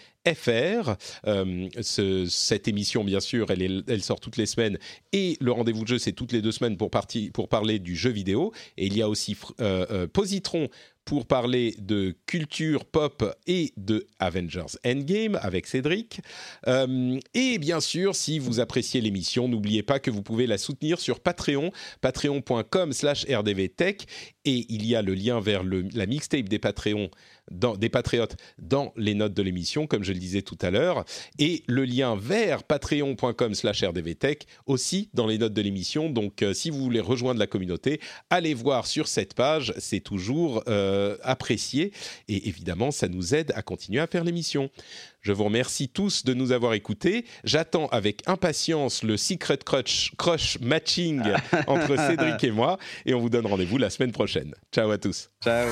Ce- cette émission, bien sûr, elle, elle sort toutes les semaines. Et le rendez-vous de jeu, c'est toutes les deux semaines pour, pour parler du jeu vidéo. Et il y a aussi Positron pour parler de culture pop et de Avengers Endgame avec Cédric. Euh, et bien sûr, si vous appréciez l'émission, n'oubliez pas que vous pouvez la soutenir sur Patreon, patreon.com slash rdvtech. Et il y a le lien vers la mixtape des Patreons, dans, des Patriotes dans les notes de l'émission, comme je le disais tout à l'heure. Et le lien vers patreon.com slash rdvtech aussi dans les notes de l'émission. Donc, euh, si vous voulez rejoindre la communauté, allez voir sur cette page. C'est toujours euh, apprécié. Et évidemment, ça nous aide à continuer à faire l'émission. Je vous remercie tous de nous avoir écoutés. J'attends avec impatience le Secret Crush, crush matching *laughs* entre Cédric et moi. Et on vous donne rendez-vous la semaine prochaine. Ciao à tous. Ciao.